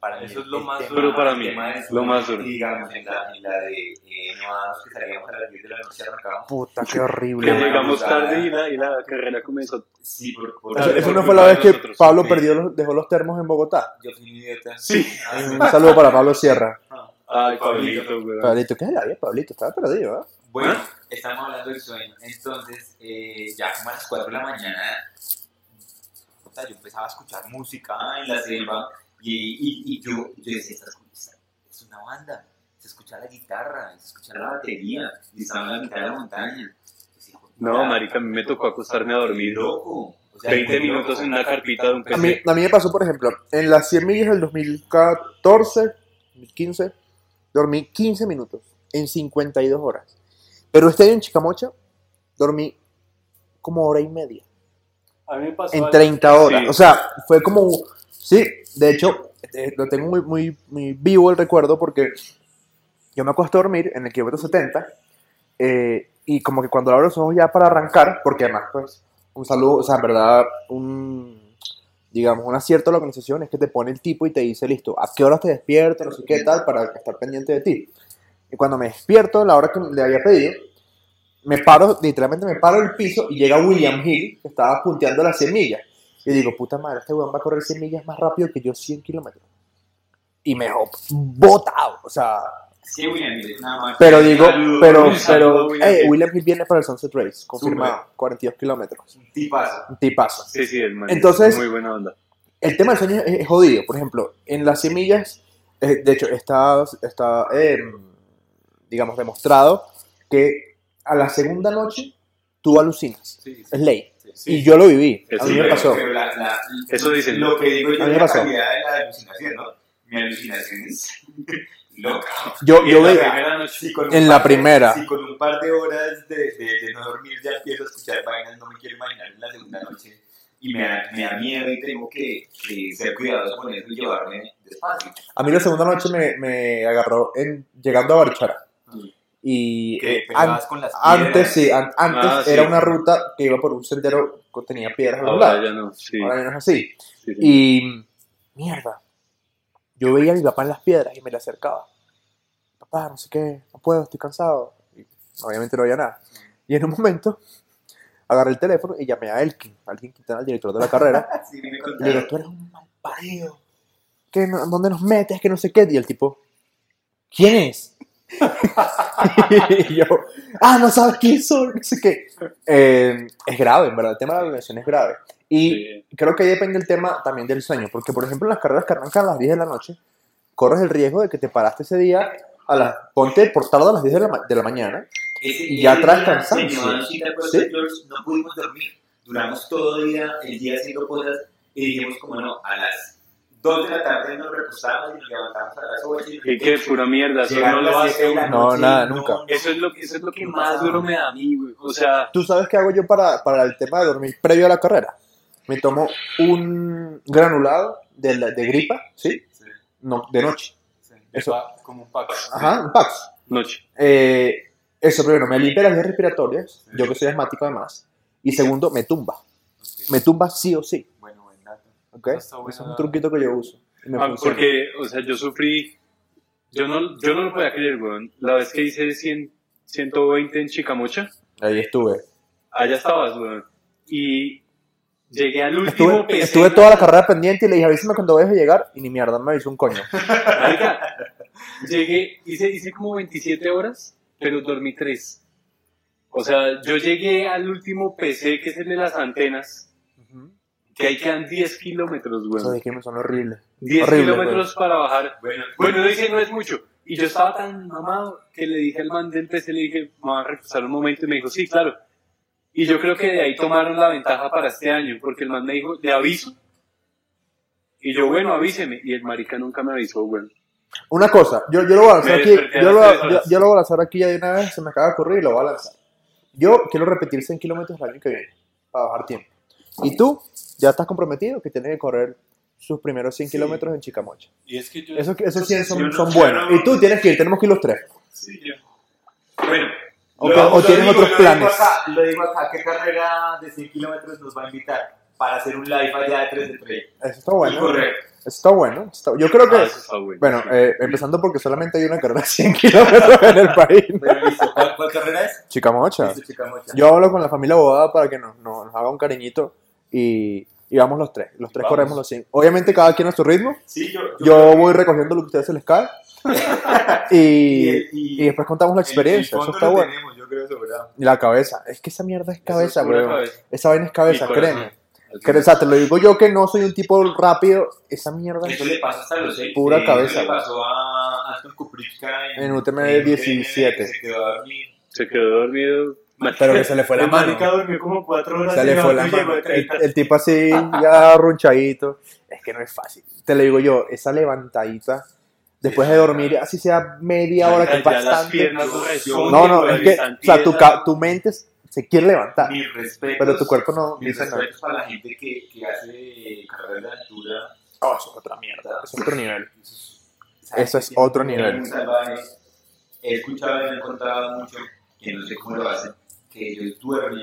Para mí, Eso es lo más duro para mí, de lo más duro. Digamos, en la, en la de eh, Nevados que salíamos a las 10 de la noche arrancábamos. Puta, qué Que horrible. Bueno, llegamos tarde ah. y la, y la carrera comenzó. Sí, por, por Eso, Eso- eso no por fue la vez que nosotros. Pablo Sí. perdió los- dejó los termos en Bogotá. Yo fui un idiota. Sí. Un saludo para Pablo Sierra. Ay, Pablito, güey. Pablito, ¿qué es la vida, Pablito? Estaba perdido, ¿eh? Bueno, estamos hablando del sueño. Entonces, eh, ya como a las 4 de la mañana, yo empezaba a escuchar música en la selva y, y, y yo, yo decía, "Esta es- es una banda. Se escucha la guitarra, se escucha la batería, y estaba en la mitad de la montaña. No, "Puta, marica, a mí me tocó acostarme a dormir. loco. O sea, 20 muy minutos en una carpita de un A mí, PC. a mí me pasó, por ejemplo, en las 100 millas del 2014, 2015, dormí 15 minutos en 52 horas. Pero este año en Chicamocha dormí como hora y media, A mí me pasó en algo- 30 horas. Sí. O sea, fue como, sí, de hecho, eh, lo tengo muy, muy, vivo el recuerdo porque yo me acuesto a dormir en el kilómetro 70 eh, y como que cuando abro los ojos ya para arrancar, porque además, pues, un saludo, o sea, en verdad, un, digamos, un acierto de la organización es que te pone el tipo y te dice, listo, ¿a qué horas te despiertas? No sé qué tal, para estar pendiente de ti. Y cuando me despierto, la hora que le había pedido, me paro, literalmente me paro del piso y llega William Hill, que estaba punteando las 100 millas. Y digo, puta madre, este weón va a correr 100 millas más rápido que yo 100 kilómetros. Y me dejó botado, o sea, Sí, William, es nada más. pero digo, Saludo, pero, saludo, pero, William eh, Hill. William Hill viene para el Sunset Race, confirmado, 42 kilómetros. Un tipazo. Un tipazo. Sí, sí, el man. Entonces- Muy buena onda. El tema del sueño es, es jodido. Por ejemplo, en las semillas, eh, de hecho, está, está eh, digamos, demostrado que a la segunda noche tú alucinas. Sí, sí. Es ley. Sí. Y yo lo viví. Eso A mí me pero- pasó. Pero la- la- Eso dicen. Lo que digo yo A mí es me la pasó. calidad de la alucinación, ¿no? Mi alucinación es loca. Yo, yo en la veía. primera noche. Si con un En la par de- primera. Si con un par de horas de, de, de no dormir ya empiezo a escuchar vainas, no me quiero imaginar en la segunda noche. Y me da, me da miedo y tengo que, que ser cuidadoso con eso y llevarme despacio. A mí la segunda noche me, me agarró en, llegando a Barichara. Y Que eh, an- con las antes, sí, an- antes Ah, sí. era una ruta que iba por un sendero que tenía piedras a los Ahora lados. ya no. Sí. Ahora ya no es así. sí, sí. Y mierda, yo veía a mi papá en las piedras y me le acercaba. Papá, no sé qué, no puedo, estoy cansado. Y obviamente no había nada. Y en un momento agarré el teléfono y llamé a Elkin, a Elkin Quintana, el director de la carrera. Y le digo, tú eres un mal parido. ¿Qué, no- ¿Dónde nos metes? Que no sé qué. Y el tipo, ¿quién es? y yo, ah, no sabes quién soy, no sé qué. Eh, es grave, en verdad, el tema de la organización es grave. Y Sí. creo que ahí depende el tema también del sueño, porque por ejemplo en las carreras que arrancan a las 10 de la noche, corres el riesgo de que te paraste ese día a las, ponte por tarde a las 10 de la, ma- de la mañana. Ese, Y ya traes cansancio. sí. No pudimos dormir. Duramos todo el día, el día haciendo cosas y dijimos, como no, a las 2 de la tarde nos recostamos y nos levantamos a las 8. Y que pura mierda, eso no lo las 7 de hace. No, nada, nunca. Eso es lo, eso es lo que más duro me da a mí, güey. O sea, ¿Tú sabes qué hago yo para, para el tema de dormir previo a la carrera? Me tomo un granulado de, la- de gripa, ¿sí? Sí, No, de noche. sí. Eso. Como un pack. Ajá, un Pax. noche. Eh, eso primero, me limpia las vías respiratorias, yo que soy asmático además. Y segundo, me tumba. Me tumba sí o sí. Bueno, es un truquito que yo uso. Ah, porque, o sea, yo sufrí, yo no, yo no lo podía creer, weón. La vez que hice 100, 120 en Chicamocha, Ahí estuve. allá estabas, weón. Y llegué al último Estuve, PC. estuve toda la carrera pendiente y le dije, avísame cuando vayas a llegar. Y ni mierda, me avisó un coño. Llegué, hice, hice como 27 horas, pero dormí 3. O sea, yo llegué al último PC, que es el de las antenas, que ahí quedan 10 kilómetros, Esos me son horribles. 10 horrible, kilómetros para bajar. Bueno, Bueno, dice, no es mucho. Y yo estaba tan mamado que le dije al man del PC, le dije, me voy a reposar un momento, y me dijo, sí, claro. Y yo creo que de ahí tomaron la ventaja para este año, porque el man me dijo, le aviso. Y yo, bueno, avíseme. Y el marica nunca me avisó, weón. Una cosa, yo, yo lo voy a lanzar aquí. Yo lo, yo, yo voy a lanzar aquí ya de una vez. Se me acaba de ocurrir y lo voy a lanzar. Yo quiero repetir 100 kilómetros el año que viene para bajar tiempo. Y tú ya estás comprometido que tienes que correr sus primeros 100 Sí. kilómetros en Chicamocha. y es que yo. Esos, esos 100 son, yo no- son buenos. no- Y tú tienes que ir, tenemos que ir los tres. Sí, yo. Bueno. O lo- o lo tienen digo, otros lo planes. Digo acá, lo digo acá, ¿qué carrera de 100 kilómetros nos va a invitar? Para hacer un live allá de 3 de 3. Eso está bueno. Correcto. Eso está bueno. está- Yo creo que, Ah, eso está bueno. bueno, eh, empezando porque solamente hay una carrera de 100 kilómetros en el país. Listo. ¿Cuál, cuál carrera es? Chicamocha. Chicamocha. Yo hablo con la familia abogada para que nos, nos, nos haga un cariñito y, y vamos los tres. Los tres Vamos. corremos los 100. Obviamente cada quien a su ritmo. Sí, yo. Yo voy recogiendo lo que a ustedes se les cae. y, el- y después contamos la experiencia. el Eso está lo bueno. tenemos, yo creo, sobrado. Y la cabeza. Es que esa mierda es cabeza, es cabeza. Esa vaina es cabeza, créeme. Que, o sea, te lo digo yo que no soy un tipo rápido. Esa mierda Eso le pasó hasta los 6. Pura cabeza, Eso le pasó a Kuprichka en, En UTM en 17. Se quedó a dormir. Se quedó dormido. Pero que se le fue la El mano. marica durmió como 4 horas. Se le fue la mano. El, 30. el tipo así, ya ronchadito. Es que no es fácil. Te lo digo yo, esa levantadita, después de dormir, así sea media hora, que bastante. No, No, es que, o sea, tu, tu mente se quiere levantar, respetos. pero tu cuerpo no Mis respetos para la gente que, que hace carreras de altura. Oh, eso es otra mierda, es otro nivel. Eso es otro nivel. He escuchado y me han contado mucho, que no sé cómo lo hacen, que ellos duermen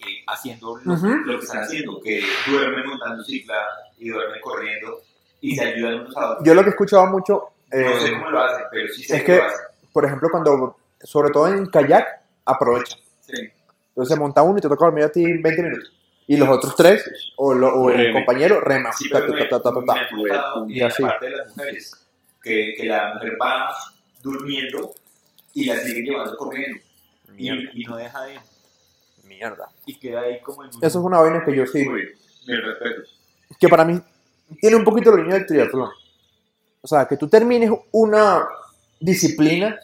eh, haciendo lo, Ujú. lo que están haciendo, que duermen montando cicla y duermen corriendo y se ayudan unos a otros. Yo lo que he escuchado mucho, eh, no sé cómo lo hacen, pero sí sé es que, lo hacen. por ejemplo, cuando, sobre todo en kayak, aprovecha. Sí. Entonces monta uno y te toca dormir a ti 20 minutos. Y los otros tres, o, lo- o el Reme. compañero, rema. Sí, ta, ta, ta, Y así. aparte de las mujeres, que, que la mujer va durmiendo y la sigue llevando corriendo Mierda, y, y no deja de mierda. y queda ahí como en un... Eso es una vaina que yo sí, mis respetos. que para mí tiene un poquito la línea del triatlón. O sea, que tú termines una disciplina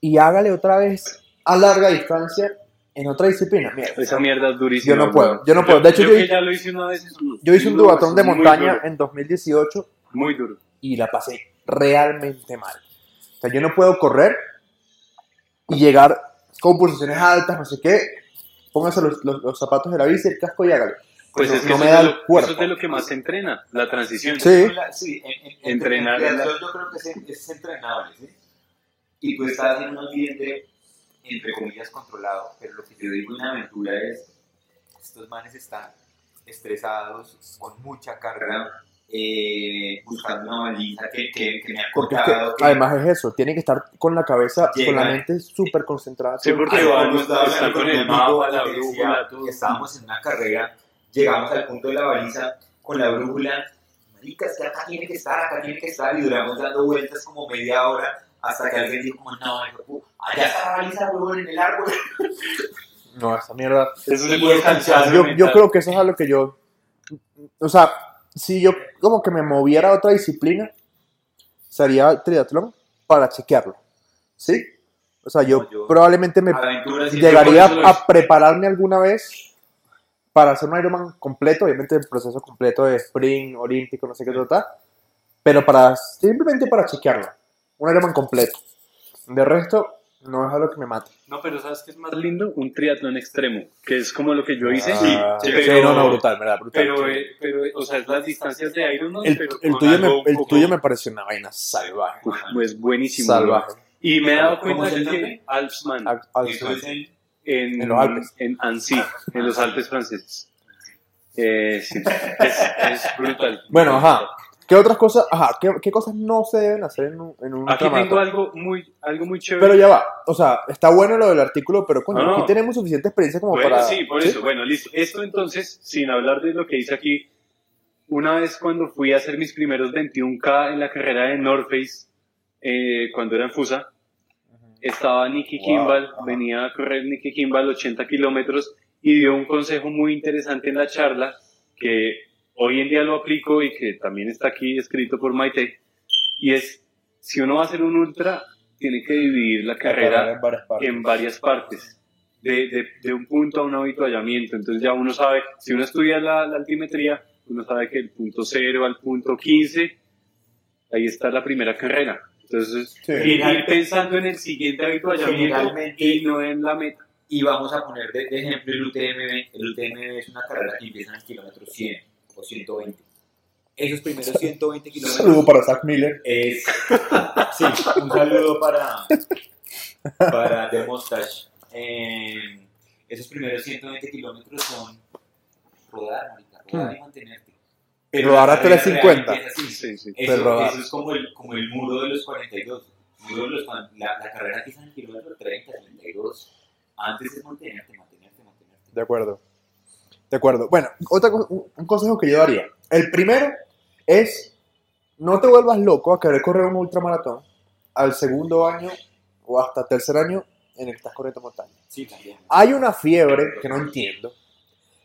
y hágale otra vez a larga distancia en otra disciplina. Mierda. Esa mierda es durísima. Yo no puedo, yo no puedo. De hecho, yo yo- ya lo hice una vez. Yo hice un duro, duatlón de montaña en 2018 Muy duro. y la pasé realmente mal. O sea, yo no puedo correr y llegar con pulsaciones altas, no sé qué. Póngase los, los- los zapatos de la bici, el casco y hágale. Pues no, es que no eso, me es da el lo, cuerpo. eso es de lo que más se entrena, la transición. Sí. Sí, en, en, en, Entrenar en la- yo creo que es, es entrenable, ¿sí? Y tú estás en un ambiente, entre comillas, controlado, pero lo que yo digo en aventura es, estos manes están estresados, con mucha carga, eh, buscando una baliza que, que, que me ha Porque es que, además es eso, tiene que estar con la cabeza, con la Llega. mente súper concentrada. Sí, porque vamos estaba a con el mapa, la brújula, estábamos en una carrera, llegamos al punto de la baliza con la brújula, marica, es que acá tiene que estar, acá tiene que estar, y duramos dando vueltas como media hora hasta que alguien dijo, como, no, allá está la baliza, huevón, en el árbol. No, esa mierda. Eso se puede. Yo, yo creo que eso es algo que yo. O sea, si yo como que me moviera a otra disciplina, sería el triatlón para chequearlo. ¿Sí? O sea, yo, probablemente me llegaría a prepararme alguna vez para hacer un Ironman completo, obviamente el proceso completo de sprint, olímpico, no sé qué total, pero para simplemente para chequearlo, un Ironman completo. De resto, no es algo que me mate. No, pero ¿sabes qué es más lindo? Un triatlón extremo, que es como lo que yo hice. Ah, sí, sí, pero- no, no, brutal, ¿verdad? Brutal. Pero, eh, pero, o sea, es las distancias de Ironman, el, pero el tuyo me, el tuyo me pareció una vaina salvaje. Uf, pues buenísimo. Salvaje. Y me he dado ¿Cómo cuenta el que? Alpsman, Al- al- Eso es en- en, En los Alpes. En Annecy, en los Alpes franceses. Eh, sí, es, es brutal. Bueno, ajá. ¿Qué otras cosas? Ajá, ¿qué, qué cosas no se deben hacer en un, en un Aquí tengo ultramaratón? algo muy, algo muy chévere. Pero ya va. O sea, está bueno lo del artículo, pero coño, No, no. aquí tenemos suficiente experiencia como Bueno, para. sí, por eso. Bueno, listo. Esto entonces, sin hablar de lo que hice aquí, una vez cuando fui a hacer mis primeros 21K en la carrera de North Face, eh, cuando era en Fusa, estaba Nicky Wow, Kimball, ajá. venía a correr Nicky Kimball 80 kilómetros y dio un consejo muy interesante en la charla que hoy en día lo aplico y que también está aquí escrito por Maite, y es, si uno va a hacer un ultra, tiene que dividir la carrera en varias partes. en varias partes, de, de, de un punto a un avituallamiento. Entonces ya uno sabe, si uno estudia la, la altimetría, uno sabe que el punto 0 al punto 15, ahí está la primera carrera. Entonces, Sí. ir, ir pensando en el siguiente avituallamiento Generalmente- y no en la meta. Y vamos a poner de, de ejemplo el UTMB. El UTMB es una carrera que empieza en el kilómetro 100 o 120. Esos primeros 120 Un kilómetros saludo para Zach Miller. es. Sí, un saludo para. Para The Mustache. Eh, esos primeros 120 kilómetros son rodar, marica, rodar y mantenerte. Rodar la a carrera 350. real empieza así. Sí, sí. Eso, Pero rodar. eso es como el, como el muro de los 42. El muro de los la, la carrera empieza en el kilómetro 30, 32. Antes es mantenerte, mantenerte, mantenerte. De acuerdo. De acuerdo. Bueno, otra, un, consejo que yo daría. El primero es no te vuelvas loco a querer correr un ultramaratón al segundo año o hasta tercer año en el que estás corriendo montaña. Sí, también. Hay una fiebre que no entiendo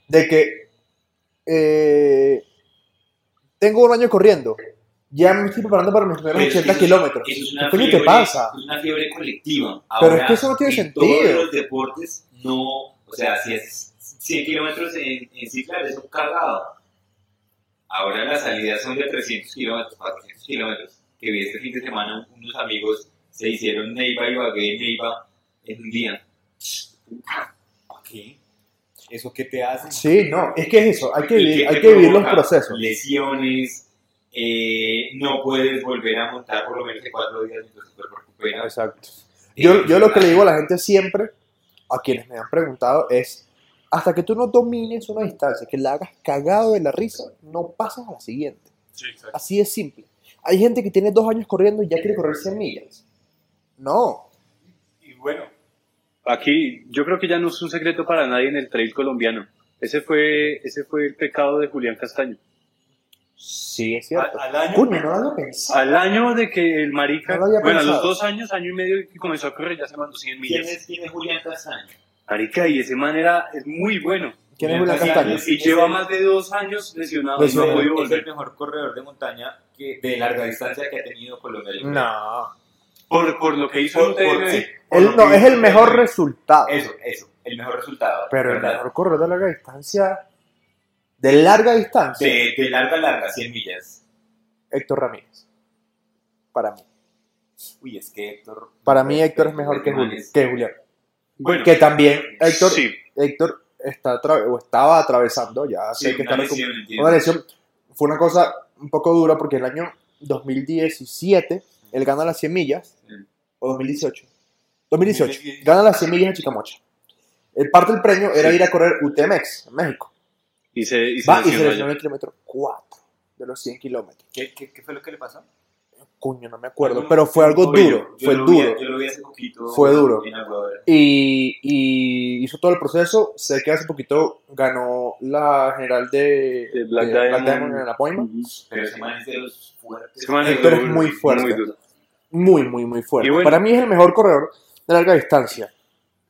de que eh, tengo un año corriendo. Ya me estoy preparando para mis primeros Pero es que 80 eso es- kilómetros. ¿Qué te pasa? Es una fiebre colectiva. Pero es que eso no tiene en sentido. Todos los deportes no. O sea, si es 100 kilómetros en, en ciclar, es un cagado. Ahora las salidas son de 300 kilómetros, 400 kilómetros. Que vi este fin de semana unos amigos se hicieron Neiva y Bagué Neiva en un día. ¿Para qué? ¿Eso qué te hace? Sí, no, es que es eso. Hay que ¿Y vivir, hay que vivir los procesos. Lesiones, eh, no puedes volver a montar por lo menos de cuatro días mientras tu cuerpo recupera. Exacto. Yo, yo lo que le digo a la gente siempre, a quienes me han preguntado, es hasta que tú no domines una distancia, que la hagas cagado de la risa, no pasas a la siguiente. Así es simple. Hay gente que tiene dos años corriendo y ya quiere correr 100 millas. No. Y bueno, aquí yo creo que ya no es un secreto para nadie en el trail colombiano. Ese fue, ese fue el pecado de Julián Castaño. Sí, es cierto. Al, al año, Coño, no lo al año de que el marica, No lo había bueno, a los dos años, año y medio que comenzó a correr, ya se mandó 100 ¿Quién millas. es, quién es Julián Castaño? Marica, y ese man era, es muy bueno. ¿Quién es Julián Castaño? Y lleva más de dos años lesionado y no ha Es el mejor corredor de montaña que, de larga distancia que ha tenido Colombia. No. Por, por lo que hizo Por- el por- sí, Él no, es el mejor UTMB. resultado. Eso, eso, el mejor resultado. Pero el ¿verdad? mejor corredor de larga distancia, de larga distancia, De, de larga, larga, 100 millas. Héctor Ramírez. Para mí. Uy, es que Héctor. Para mí Héctor es mejor que, Juli- que Julián. Bueno, Que también Héctor, sí. Héctor está atra- o estaba atravesando, ya sé Sí, que una está lesión, una lesión. Fue una cosa un poco dura porque el año 2017 él gana las 100 millas, Sí. o 2018. 2018, 2018. gana las 100 millas en Chicamocha. El parte del premio era Sí. ir a correr UTMX en México. Y se, y se Va y se lesionó en el kilómetro 4 de los 100 kilómetros. ¿Qué, qué, qué fue lo que le pasó? Coño, no me acuerdo, pero fue algo duro, yo fue lo vi- duro. yo lo vi hace poquito. Fue duro. Y, y hizo todo el proceso. Sé que hace poquito ganó la general de, De Black de Diamond. en la Poima. Pero ese man es de los fuertes. Ese man Héctor es duro, muy fuerte. duro. muy, muy, muy fuerte. Bueno. Para mí es el mejor corredor de larga distancia.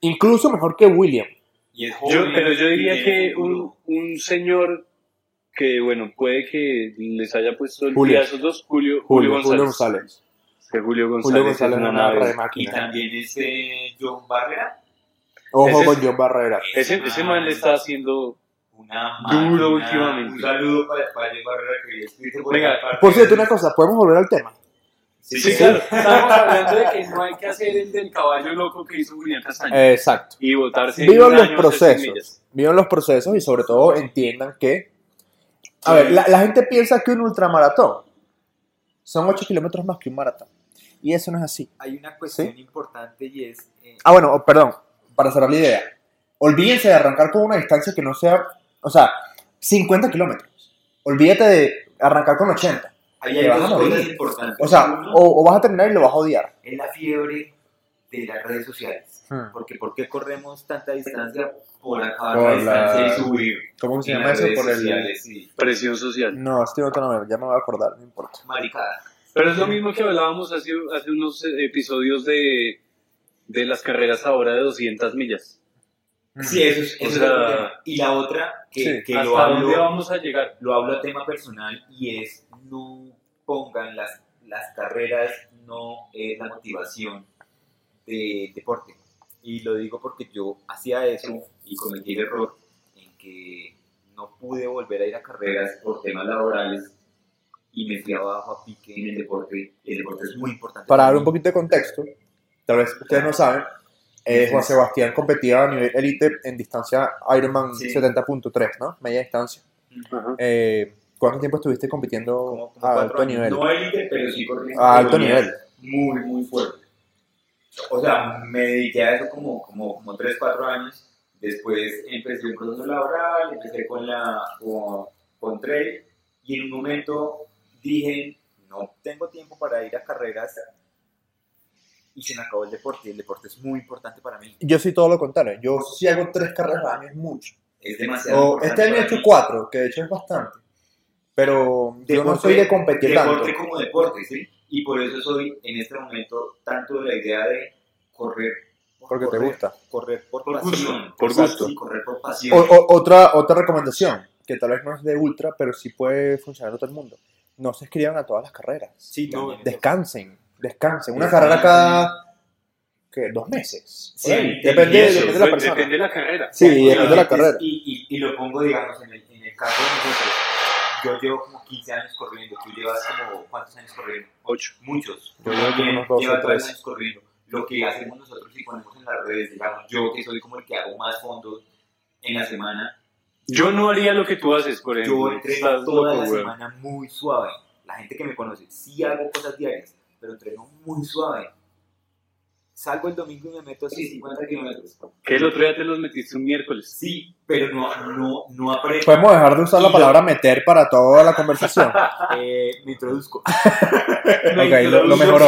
Incluso mejor que William. Y es Yo, joven, pero yo diría y que un, un señor que, bueno, puede que les haya puesto el Julio. día a esos dos, Julio, Julio, Julio Julio González. González. Que Julio González, Julio González es una nave. de Y máquina. también ese John Barrera, Ojo Ese- con John Barrera. Ese, ese man le está haciendo... una Duro últimamente. Un saludo para, para John Barrera que escrito por Venga. Por cierto, una cosa, ¿podemos volver al tema? Sí, Sí, claro. Estábamos hablando de que no hay que hacer el del caballo loco que hizo Julián Castaño. Exacto. y votarse Vivan los procesos. Vivan los procesos y sobre todo entiendan que... A ver, la, la gente piensa que un ultramaratón son 8 kilómetros más que un maratón. Y eso no es así. Hay una cuestión importante y es... eh, Ah, bueno, oh, perdón, para cerrar la idea. Olvídense de arrancar con una distancia que no sea, o sea, 50 kilómetros. Olvídate de arrancar con 80. ahí hay dos cosas importantes. O sea, Uno, o, o vas a terminar y lo vas a odiar. es la fiebre de las redes sociales. Hmm. Porque ¿por qué corremos tanta distancia? Por acabar Por la y subir. ¿Cómo se llama eso? Por el... sociales, sí. Presión social. No, estoy otro nombre, ya me voy a acordar, no importa. Maricada. Pero es lo mismo que hablábamos hace, hace unos episodios de, de las carreras ahora de 200 millas. Sí, eso es, eso sea. Y la otra, que, sí, que lo ¿Hasta dónde vamos a llegar? lo hablo a tema personal y es no pongan las, las carreras, no es la motivación de deporte. Y lo digo porque yo hacía eso y cometí el error en que no pude volver a ir a carreras por temas laborales y me fui abajo a pique en el deporte. Y el deporte es muy importante. Para dar un poquito de contexto, tal vez ustedes no saben, eh, Juan Sebastián competía a nivel elite en distancia Ironman Sí. 70.3, ¿no? Media distancia. Eh, ¿Cuánto tiempo estuviste compitiendo como, como a alto años. nivel? No élite, pero sí corriendo. A alto nivel. Muy, muy fuerte. O sea, me dediqué a eso como, como, como 3, 4 años. Después empecé un proceso laboral, empecé con, la, con, con trail y en un momento dije, no tengo tiempo para ir a carreras y se me acabó el deporte. Y el deporte es muy importante para mí. Yo soy todo lo contrario. Yo si hago tres carreras al año es mucho. Es demasiado O este año he hecho cuatro, que de hecho es bastante. Pero yo no soy de competir tanto. deporte como deporte, ¿sí? Y por eso soy en este momento tanto de la idea de correr. por Porque te correr, gusta. Correr por, Por pasión. gusto, por gusto. y correr por pasión. O- o- otra, otra recomendación, que tal vez no es de ultra, pero sí puede funcionar en todo el mundo. No se inscriban a todas las carreras. sí, también. Descansen, descansen. Una carrera cada ¿qué? dos meses. Sí, ahí. depende, eso, depende de la persona. Depende de la carrera. Sí, depende de la carrera. Y, y, y lo pongo, digamos, en el, en el caso de nosotros. Yo llevo como 15 años corriendo. Tú llevas como, ¿cuántos años corriendo? Ocho. Muchos. Yo llevo como unos dos o tres años corriendo. Lo que hacemos nosotros y ponemos en las redes, digamos, yo que soy como el que hago más fondos en la semana, Yo no haría lo que tú haces, por yo ejemplo. entreno Estás toda loco, la semana muy suave. La gente que me conoce, sí hago cosas diarias, pero entreno muy suave. Salgo el domingo y me meto así 50 kilómetros. Que el otro día te los metiste un miércoles. Sí, pero no, no, no aprendo. Podemos dejar de usar la palabra meter para toda la conversación. Eh, me introduzco. Ok, lo- lo mejoró.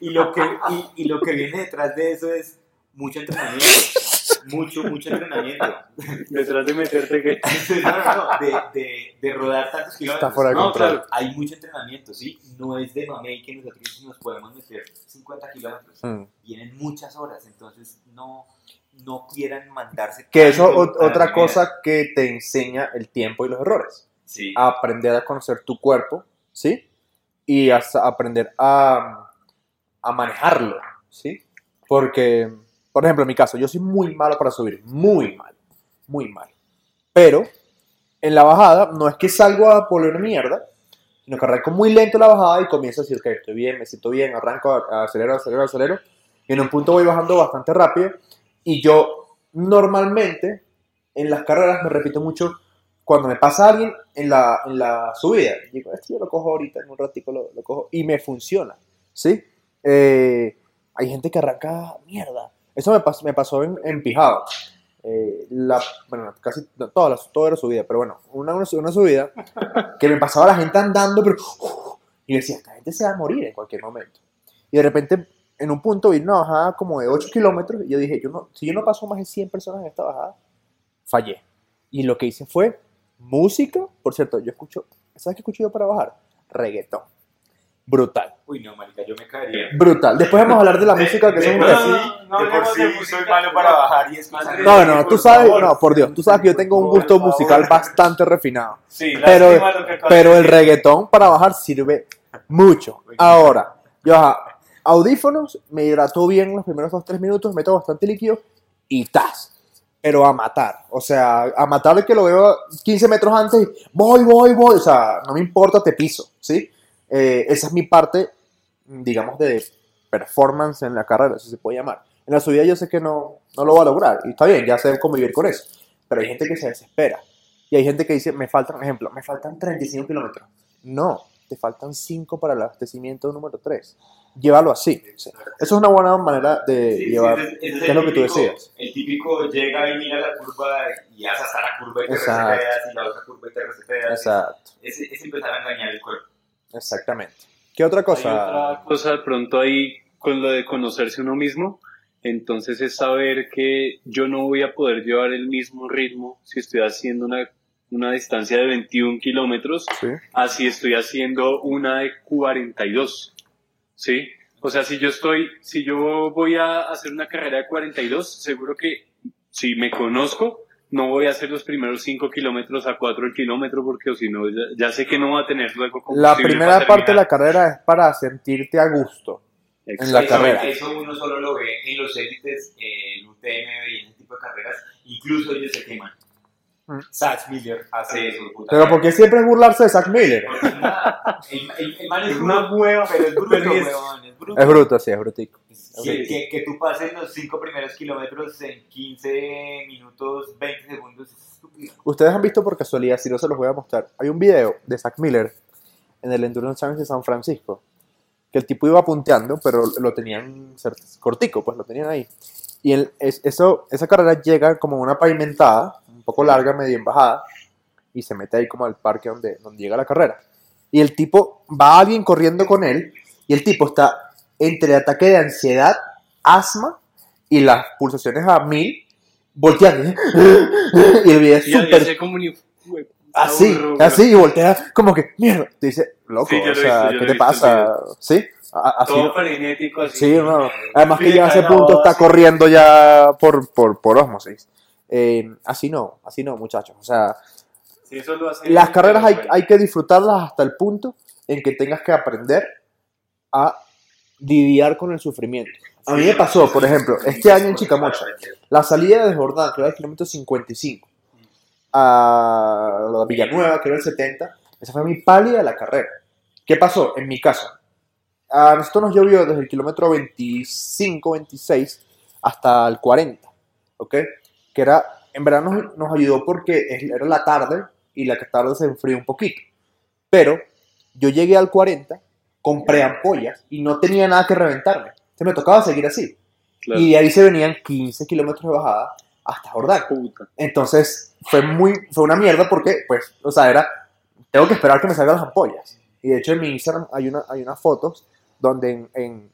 Y lo, que, y, y lo que viene detrás de eso es mucho entrenamiento. Mucho, mucho entrenamiento. Detrás de meterte que... No, no, no, de, de, de rodar tantos kilómetros. Está fuera de No, control. claro. Hay mucho entrenamiento, ¿sí? No es de mamey que nosotros nos podemos meter 50 kilómetros. Mm. Vienen muchas horas, entonces no, no quieran mandarse. Que eso otra cosa que te enseña el tiempo y los errores. Sí. Aprender a conocer tu cuerpo, ¿sí? Y hasta aprender a, a manejarlo, ¿sí? Porque, por ejemplo, en mi caso, yo soy muy malo para subir, muy mal, muy mal. Pero en la bajada no es que salgo a poner mierda, sino que arranco muy lento la bajada y comienzo a decir que estoy bien, me siento bien, arranco, acelero, acelero, acelero. Y en un punto voy bajando bastante rápido. Y yo normalmente en las carreras me repito mucho cuando me pasa alguien en la, en la subida. Digo, esto yo lo cojo ahorita, en un ratico lo, lo cojo y me funciona. ¿Sí? Eh, hay gente que arranca mierda. Eso me, pas- me pasó en, en Pijado. Eh, bueno, casi no, toda, la, toda era subida, pero bueno, una, subida que me pasaba la gente andando, pero. uf, y decía, esta gente se va a morir en cualquier momento. Y de repente, en un punto, vi una bajada como de 8 kilómetros, y yo dije, yo no, si yo no paso más de 100 personas en esta bajada, fallé. Y lo que hice fue música. Por cierto, yo escucho, ¿sabes qué escucho yo para bajar? Reggaetón. Brutal. Uy, no, marica, yo me caería. Brutal. Después vamos a hablar de la música, que es un por sí, no de por sí soy malo para bajar y escuchar. No, no, tú sabes, no, por Dios, tú sabes que yo tengo un gusto musical bastante refinado. Sí, Pero, pero el reggaetón para bajar sirve mucho. Ahora, yo ajá, audífonos, me hidrató bien los primeros 2-3 minutos, meto bastante líquido y tas. Pero a matar, o sea, a matar el que lo veo 15 metros antes, y voy, voy, voy, o sea, no me importa, te piso, ¿sí? Eh, esa es mi parte, digamos, de performance en la carrera, si se puede llamar. En la subida yo sé que no, no lo voy a lograr, y está bien, ya sé cómo vivir con eso. Pero hay gente que se desespera. Y hay gente que dice, me faltan, por ejemplo, me faltan 35 kilómetros. No, te faltan 5 para el abastecimiento número 3. Llévalo así. Sí. Eso es una buena manera de Sí, sí, llevar. ese- ese ¿Qué es lo que tú decías? El típico llega y mira la curva y hace hasta la curva y te Exacto. reseteas y la otra curva y te reseteas. Exacto, Es, es empezar a engañar el cuerpo. Exactamente. ¿Qué otra Hay cosa? otra cosa de pronto ahí con lo de conocerse uno mismo. Entonces es saber que yo no voy a poder llevar el mismo ritmo si estoy haciendo una, una distancia de 21 kilómetros, Sí. así estoy haciendo una de 42. ¿Sí? O sea, si yo estoy, si yo voy a hacer una carrera de 42, seguro que si me conozco, no voy a hacer los primeros 5 kilómetros a 4 el kilómetro porque o si no, ya, ya sé que no va a tener luego La primera parte de la carrera es para sentirte a gusto. en la eso, carrera. Eso uno solo lo ve en los élites, eh, en UTM y en ese tipo de carreras. Incluso ellos se queman. Mm. Zach Miller hace eso. puta Pero madre. porque siempre es burlarse de Zach Miller. Nada, el, el- el man es Es una hueva, pero es bruto, es- weón, es bruto. Es bruto, sí, es brutico. Que, que, que tú pases los 5 primeros kilómetros en 15 minutos, 20 segundos, es estúpido. Ustedes han visto por casualidad, si no se los voy a mostrar. Hay un video de Zach Miller en el Endurance Challenge de San Francisco. Que el tipo iba punteando, pero lo tenían cortico, pues lo tenían ahí. Y el- es- eso, esa carrera llega como una pavimentada, poco larga, medio en bajada, y se mete ahí como al parque donde, donde llega la carrera. Y el tipo, va alguien corriendo con él, y el tipo está entre ataque de ansiedad, asma y las pulsaciones a mil, volteando. y el video es súper Así, así, y voltea como que, mierda, te dice, loco, Sí, lo o sea, visto, ¿qué te pasa? ¿Sí? Así, Todo frenético, así. sí, no. Además que ya a ese punto está corriendo ya por, por, por osmosis. Eh, así no, así no, muchachos. O sea, Sí, eso lo hace- las carreras hay, que disfrutarlas hasta el punto en que tengas que aprender a lidiar con el sufrimiento. A mí me pasó, por ejemplo, este año en Chicamocha, la salida de Jordán, que era el kilómetro 55, a la Villanueva, que era el 70, esa fue mi pálida la carrera. ¿Qué pasó? En mi caso, a nosotros nos llovió desde el kilómetro 25, 26 hasta el 40, ¿ok? Que era, en verdad nos, nos ayudó porque era la tarde y la tarde se enfrió un poquito. Pero yo llegué al 40, compré ampollas y no tenía nada que reventarme. Entonces me tocaba seguir así. Claro. Y de ahí se venían 15 kilómetros de bajada hasta Jordán. Entonces fue muy, fue una mierda porque, pues, o sea, era, tengo que esperar que me salgan las ampollas. Y de hecho en mi Instagram hay, una, hay unas fotos donde en, en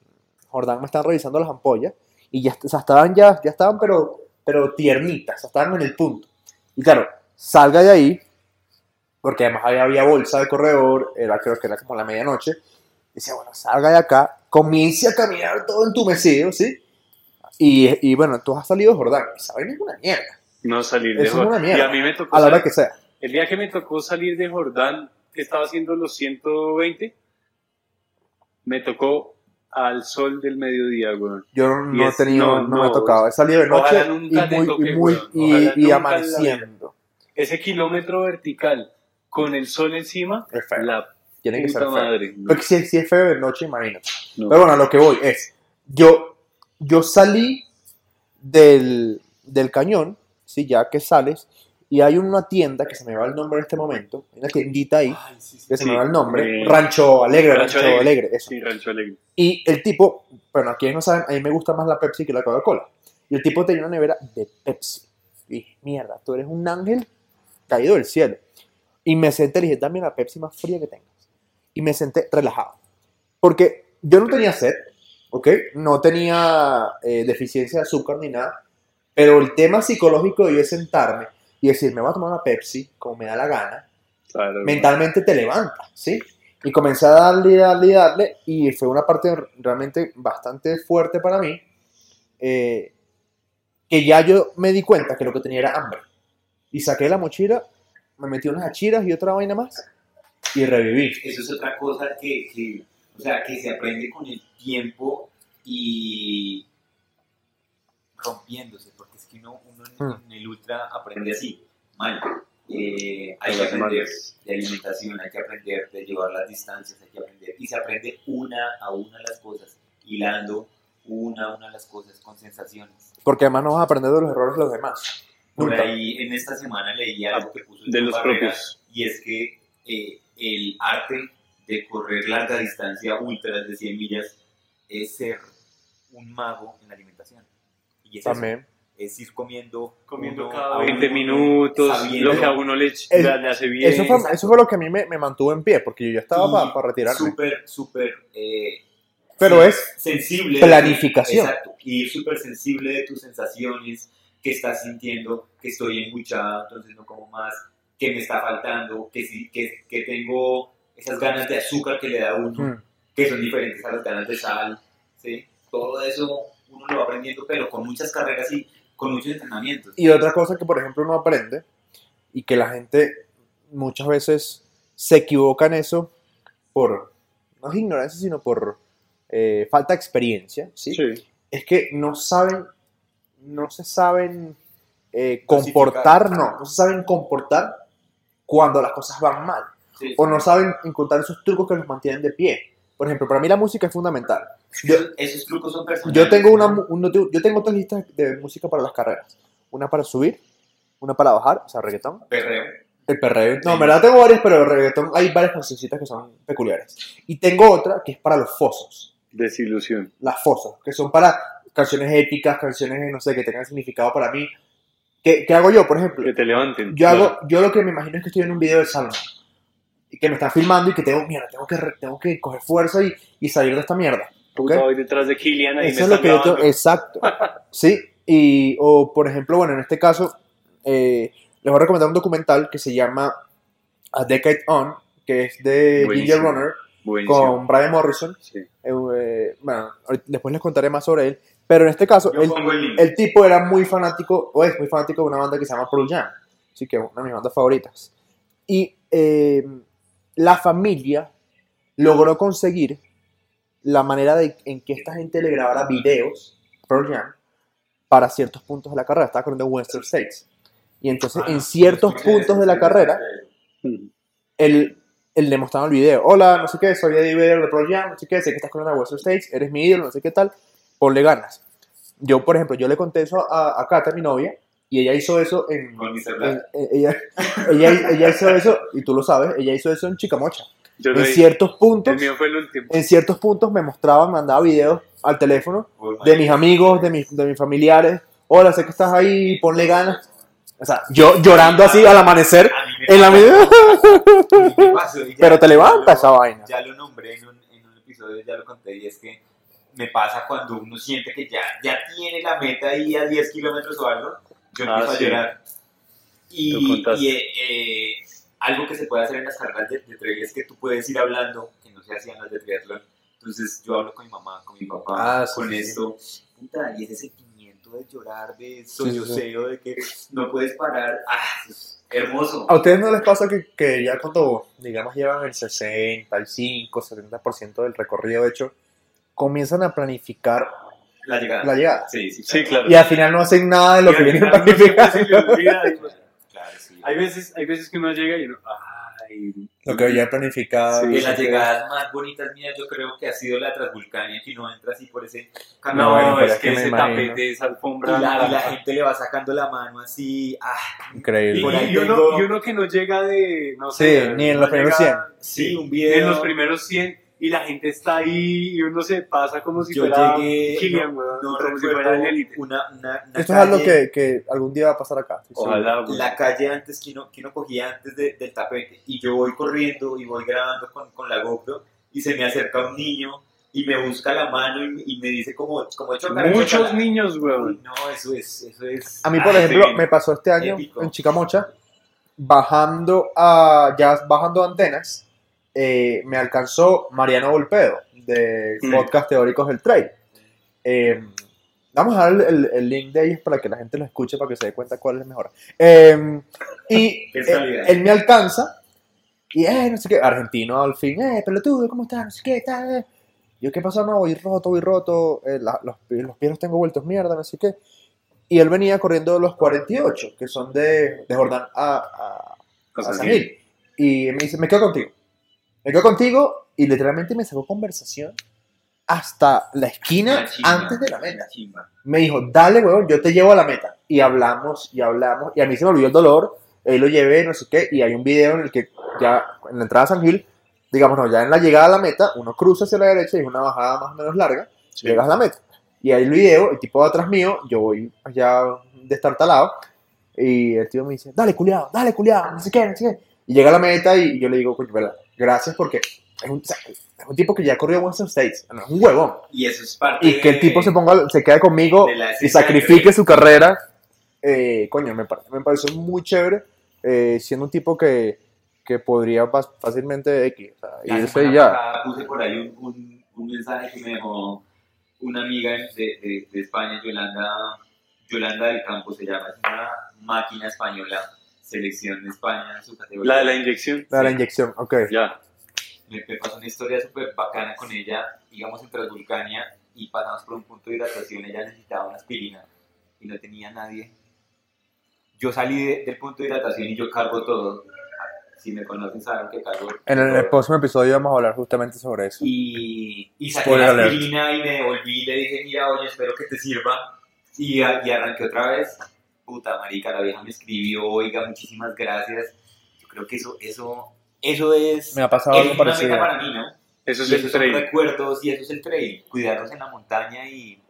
Jordán me están revisando las ampollas y ya, o sea, estaban ya, ya estaban pero, pero tiernitas, estaban en el punto. Y claro, salga de ahí, porque además había, había bolsa de corredor, era, creo que era como la medianoche. Decía, bueno, salga de acá, comience a caminar todo entumecido, ¿sí? Y, y bueno, tú has salido de Jordán, y esa vaina es una mierda, No salir de Eso es una Jordán. mierda. Y a mí me tocó. a la hora que sea. El día que me tocó salir de Jordán, que estaba haciendo los 120, me tocó al sol del mediodía, weón. Yo no, he tenido, no, no, me ha tocado. He salido de noche y muy, toque, y, muy amaneciendo. Ese kilómetro vertical con el sol encima, Es feo. la Tiene que ser feo. madre. ¿no? Porque si, si es feo de noche, imagínate. Pero bueno, a lo que voy es, yo, yo salí del, del cañón, ¿sí? ya que sales, y hay una tienda que se me va el nombre en este momento, una tiendita ahí, que se Sí, me va el nombre, eh, Rancho Alegre, Rancho Rancho, Alegre. Alegre, eso. Sí, Rancho Alegre. Y el tipo, bueno, aquí no saben, a mí me gusta más la Pepsi que la Coca-Cola. Y el tipo tenía una nevera de Pepsi. Y mierda, tú eres un ángel caído del cielo. Y me senté dije, dame la Pepsi más fría que tengas. Y me senté relajado. Porque yo no tenía sed, ¿ok? No tenía eh, deficiencia de azúcar ni nada. Pero el tema psicológico de yo sentarme y decir, me voy a tomar una Pepsi como me da la gana, Claro. mentalmente te levanta, ¿sí? Y comencé a darle y darle y darle, y fue una parte realmente bastante fuerte para mí, eh, que ya yo me di cuenta que lo que tenía era hambre. Y saqué la mochila, me metí unas achiras y otra vaina más, y reviví. Eso es otra cosa que, que, o sea, que se aprende con el tiempo y rompiéndose, que uno, uno en, Hmm. en el ultra aprende así, mal. Eh, hay que aprender de alimentación, hay que aprender de llevar las distancias, hay que aprender, y se aprende una a una las cosas, hilando una a una las cosas con sensaciones. Porque además no vas a aprender de los errores de los demás. Por Nunca. ahí en esta semana leí algo que puso el De los Barrera, propios. y es que eh, el arte de correr larga distancia, ultras de 100 millas, es ser un mago en la alimentación. Y es, eso, También. Es ir comiendo, Comiendo uno cada a 20 uno, minutos, sabiendo- lo que a uno le, Es- le hace bien. Eso fue, eso fue lo que a mí me, me mantuvo en pie, porque yo ya estaba y para retirarme. Súper, súper. eh, Pero es sensible. planificación. Exacto. Y súper sensible de tus sensaciones, que estás sintiendo, que estoy embuchado, entonces no como más, que me está faltando, que, sí, que, que tengo esas ganas de azúcar que le da uno, Mm. que son diferentes a las ganas de sal. ¿sí? Todo eso uno lo va aprendiendo, pero con muchas carreras y con muchos entrenamientos. Y otra cosa que, por ejemplo, uno aprende y que la gente muchas veces se equivoca en eso por, no es ignorancia, sino por eh, falta de experiencia, ¿sí? Sí. Es que no saben, no se saben eh, comportar, no, no se saben comportar cuando las cosas van mal. Sí. O no saben encontrar esos trucos que los mantienen de pie. Por ejemplo, para mí la música es fundamental. Yo, Esos trucos son personales. yo tengo una, un- yo tengo tres listas de música para las carreras. Una para subir, una para bajar, o sea, reggaetón. Perreo. El perreo. No, Sí. en verdad tengo varias, pero el reggaetón hay varias cancioncitas que son peculiares. Y tengo otra que es para los fosos. Desilusión. Las fosos, que son para canciones épicas, canciones, no sé, que tengan significado para mí. ¿Qué, qué hago yo, por ejemplo? Que te levanten. Yo, hago, yo lo que me imagino es que estoy en un video de Salma. Y que me están filmando y que tengo, mierda, tengo que, tengo que coger fuerza y, y salir de esta mierda. ¿ok? Puta, voy detrás de Kilian ahí Eso me es lo que yo exacto. Sí, y, o por ejemplo, bueno, en este caso, eh, les voy a recomendar un documental que se llama A Decade On, que es de Buenísimo. Ginger Runner, Buenísimo. con Brian Morrison. Sí. Eh, eh, bueno, después les contaré más sobre él. Pero en este caso, el, el el tipo era muy fanático, o es muy fanático de una banda que se llama Pearl Jam. Así que una de mis bandas favoritas. Y eh, la familia logró conseguir la manera de, en que esta gente le grabara videos, Pearl Jam, para ciertos puntos de la carrera. Estaba corriendo Western States. Y entonces, Ah, en ciertos escuché puntos de la carrera, él, él le mostraba el video. Hola, no sé qué, soy Eddie Vedder de Pearl Jam, no sé qué, sé que estás corriendo a Western States, eres mi ídolo, no sé qué tal, ponle ganas. Yo, por ejemplo, yo le conté eso a, a Kata, mi novia, y ella hizo eso en... Con en- en- ella, ella, ella hizo eso, y tú lo sabes, ella hizo eso en Chicamocha. Yo En lo hice. ciertos puntos, El mío fue el último. en ciertos puntos me mostraba, me mandaba videos al teléfono de mis amigos, de mis, de mis familiares. Hola, sé que estás ahí, ponle ganas. O sea, yo llorando así al amanecer A mí me en la pasa- vida. a mí me pasó y ya- Pero te levanta esa vaina. Ya lo nombré en un, en un episodio, ya lo conté, y es que me pasa cuando uno siente que ya, ya tiene la meta ahí a 10 kilómetros o algo, yo Ah, empiezo sí. a llorar. Lo Y, y, eh, eh, algo que se puede hacer en las carreras de, de trail es que tú puedes ir hablando, que no se hacían las de triatlón. Entonces yo hablo con mi mamá, con mi papá, Ah, sí, con sí, esto. Puta, y ese sentimiento de llorar, de solloceo, de que no puedes parar. Ah, es hermoso. ¿A ustedes no les pasa que, que ya cuando, digamos, llevan el 65, 70% del recorrido hecho, comienzan a planificar La llegada. la llegada? Sí, sí, Sí, claro. Y al final no hacen nada de lo Y que vienen planificando. y- Claro, sí. Hay veces, hay veces que uno llega y uno, ay, Lo que había planificado. Sí. De las llegadas más bonitas mías, yo creo que ha sido la Transvulcania, que uno entra así por ese camino. no, es es que ese imagino. tapete, esa y, alfombra. la, y la gente le va sacando la mano así. Ah, Y, Increíble. por ahí y uno, tengo- y uno que no llega de. No Sí, sé, ni en los primeros llega- sí, un Ni video. en los primeros 100 y la gente está ahí y uno se pasa como si yo fuera llegué. Kilian, no, no como si fuera el élite. una, una, una Esto es algo calle- que, que algún día va a pasar acá. sí, sí. Ojalá, weón. la calle antes que uno, que uno cogía antes de- del tapete y yo voy corriendo y voy grabando con, con la GoPro y se me acerca un niño y me busca la mano y, y me dice como, como chocar Muchos chocar. niños, weón. no eso es eso es A mí, por Ah, ejemplo, sí. me pasó este año Épico. en Chicamocha, bajando a, ya bajando antenas, eh, me alcanzó Mariano Volpedo, de Mm. Podcast Teóricos del Trail. Eh, vamos a dar el, el- el link de ellos para que la gente lo escuche, para que se dé cuenta cuál es mejor. Eh, y él, calidad. él me alcanza, y eh, no sé qué, argentino al fin, eh, pelotudo, ¿cómo estás? No sé qué, tal. eh. Yo, ¿qué pasó? No, voy roto, voy roto, eh, la- los, los pies los tengo vueltos mierda, no sé qué. Y él venía corriendo los 48, que son de, de Jordán a, a, a San Gil. Y me dice, me quedo contigo. Me quedo contigo y literalmente me sacó conversación hasta la esquina chimba, antes de la meta. chimba. Me dijo, dale, weón, yo te llevo a la meta. Y hablamos y hablamos. Y a mí se me olvidó el dolor. Él lo llevé, no sé qué. Y hay un video en el que ya en la entrada a San Gil, digamos, no, ya en la llegada a la meta, uno cruza hacia la derecha y es una bajada más o menos larga. Sí. Llegas a la meta. Y hay el video, el tipo de atrás mío, yo voy ya destartalado. Y el tío me dice, dale, culiado, dale, culiado, no sé qué, no sé qué. Y llega a la meta y yo le digo, coño, ¿verdad? Gracias porque es un, o sea, es un tipo que ya corrió Western States, no es un huevón. Y eso es parte Y que el tipo se ponga, se quede conmigo y sacrifique su carrera, eh, coño, me, pare- me pareció muy chévere, eh, siendo un tipo que, que podría fácilmente X, o sea, y ya. pasada puse por ahí un, un, un mensaje que me dejó una amiga de, de, de España, Yolanda, Yolanda del Campo se llama, es una máquina española, selección de España en su categoría. La de la inyección. La de la inyección, ok. Ya. me, me pasó una historia súper bacana con ella, íbamos en Transvulcania y pasamos por un punto de hidratación, ella necesitaba una aspirina y no tenía nadie. Yo salí de- del punto de hidratación y yo cargo todo. Si me conocen saben que cargo En el, todo. próximo episodio vamos a hablar justamente sobre eso. y, y saqué Spoiler la alert. aspirina y me devolví y le dije, mira, oye, espero que te sirva. Y, y arranqué otra vez. Puta marica, la vieja me escribió, oiga, muchísimas gracias. Yo creo que eso, eso, eso es, Me ha pasado algo parecido. para mí, ¿no? Eso es Y el esos son trail. recuerdos y eso es el trail. Cuidarnos en la montaña y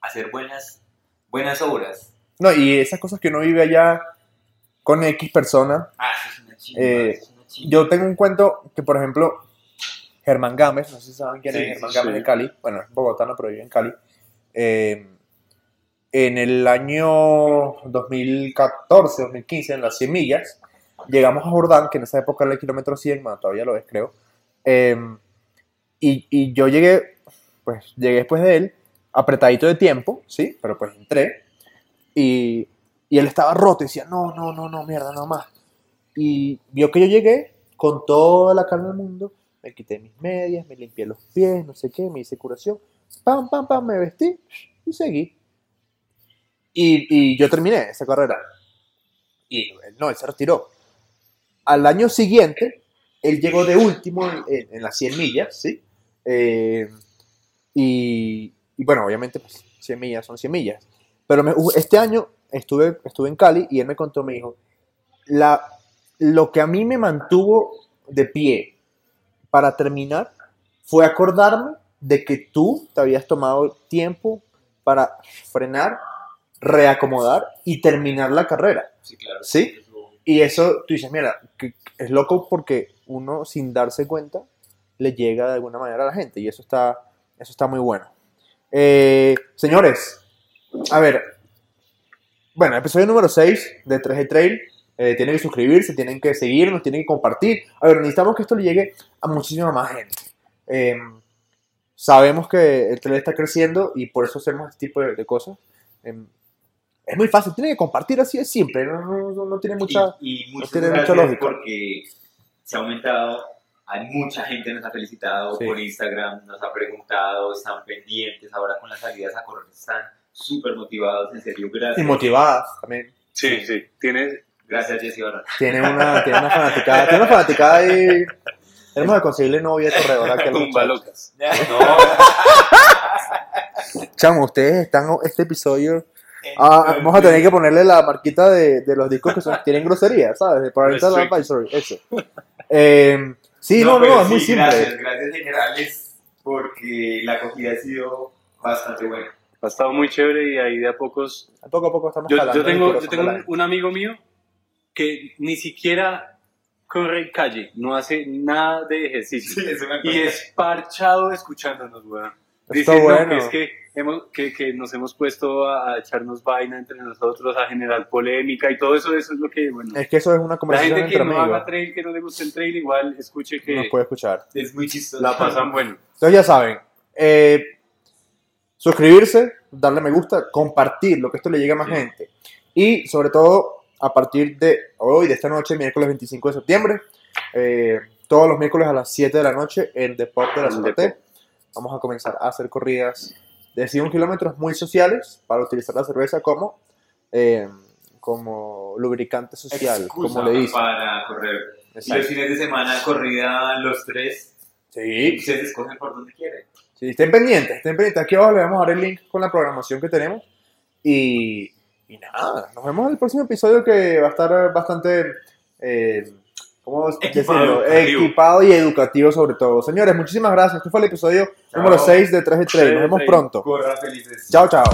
hacer buenas, buenas obras. No, y esas cosas que uno vive allá con X persona. Ah, eso es una chimba, Eh, eso es una chimba. Yo tengo un cuento que, por ejemplo, Germán Gámez, no sé si saben quién Sí, es Germán sí, Gámez sí. de Cali, bueno, es bogotano, pero vive en Cali. Eh, en el año 2014, 2015, en las 100 millas, llegamos a Jordán, que en esa época era el kilómetro 100, bueno, todavía lo es, creo. Eh, y, y yo llegué, pues llegué después de él, apretadito de tiempo, ¿sí? Pero pues entré. Y, y él estaba roto y decía, no, no, no, no, mierda, no más. Y vio que yo llegué con toda la calma del mundo, me quité mis medias, me limpié los pies, no sé qué, me hice curación, pam, pam, pam, me vestí y seguí. Y, y yo terminé esa carrera. Y no, él se retiró. Al año siguiente, él llegó de último en, en- las 100 millas, ¿sí? Eh, y, y bueno, obviamente, pues 100 millas son 100 millas. Pero me- este año estuve, estuve en Cali y él me contó, me dijo, la, lo que a mí me mantuvo de pie para terminar fue acordarme de que tú te habías tomado tiempo para frenar, reacomodar y terminar la carrera. Sí, claro. ¿Sí? Y eso, tú dices, mira, que es loco porque uno sin darse cuenta le llega de alguna manera a la gente y eso está, eso está muy bueno. Eh, señores, a ver, bueno, episodio número 6 de 3G Trail. eh, tienen que suscribirse, tienen que seguirnos, tienen que compartir. A ver, necesitamos que esto le llegue a muchísima más gente. Eh, sabemos que el trail está creciendo y por eso hacemos este tipo de, de cosas. Es muy fácil, tienen que compartir así de simple, no, no- no- no tiene mucha... y, y muchas tiene mucha lógica. porque se ha aumentado. Hay mucha gente que nos ha felicitado Sí. por Instagram, nos ha preguntado, están pendientes. Ahora con las salidas a correr están súper motivados. En serio, gracias. Y motivadas también. Sí, sí. Tiene, Gracias, Jessy. Tiene una, tiene una fanaticada, tiene una fanaticada ahí. Tenemos que conseguirle novia de corredora que tumba locas. No, Chamo, ustedes están este episodio. Ah, vamos a tener que ponerle la marquita de, de los discos que son, tienen grosería, ¿sabes? De Parental Restrict. Advisory, eso. Eh, sí, no, no, pero es muy sí, simple. Gracias, gracias generales porque la acogida ha sido bastante buena. Ha estado muy chévere y ahí de a pocos Poco a poco estamos Yo, yo tengo, yo tengo un, amigo mío que ni siquiera corre en calle, no hace nada de ejercicio. Sí, Y es parchado escuchándonos, weón. Está Dice, no, bueno. que es que hemos, que, que nos hemos puesto a, a echarnos vaina entre nosotros, a generar polémica y todo eso, eso es lo que, bueno, Es que eso es una la conversación gente que entre no amigos. haga trail, que no le guste el trail, igual escuche que Nos puede escuchar. Es muy chistoso. la pasan bueno. Entonces ya saben, eh, suscribirse, darle me gusta, compartir, lo que esto le llegue a más gente. Y sobre todo, a partir de hoy, de esta noche, miércoles 25 de septiembre, eh, todos los miércoles a las 7 de la noche en The Pop de la En Zona The T, vamos a comenzar a hacer corridas de 100 kilómetros muy sociales para utilizar la cerveza como, eh, como lubricante social, Excusa como le dicen. Para correr. Y Exacto. los fines de semana, corrida los tres. Sí, Y ustedes escogen por donde quieren. Sí, estén pendientes, estén pendientes. Aquí abajo les vamos a dar el link con la programación que tenemos. Y, y nada, nos vemos en el próximo episodio que va a estar bastante, eh, ¿cómo Equipado, decirlo? Equipado y educativo sobre todo. Señores, muchísimas gracias. Este fue el episodio número 6 de 3 de 3. Nos vemos pronto. Corran felices. Chao, chao.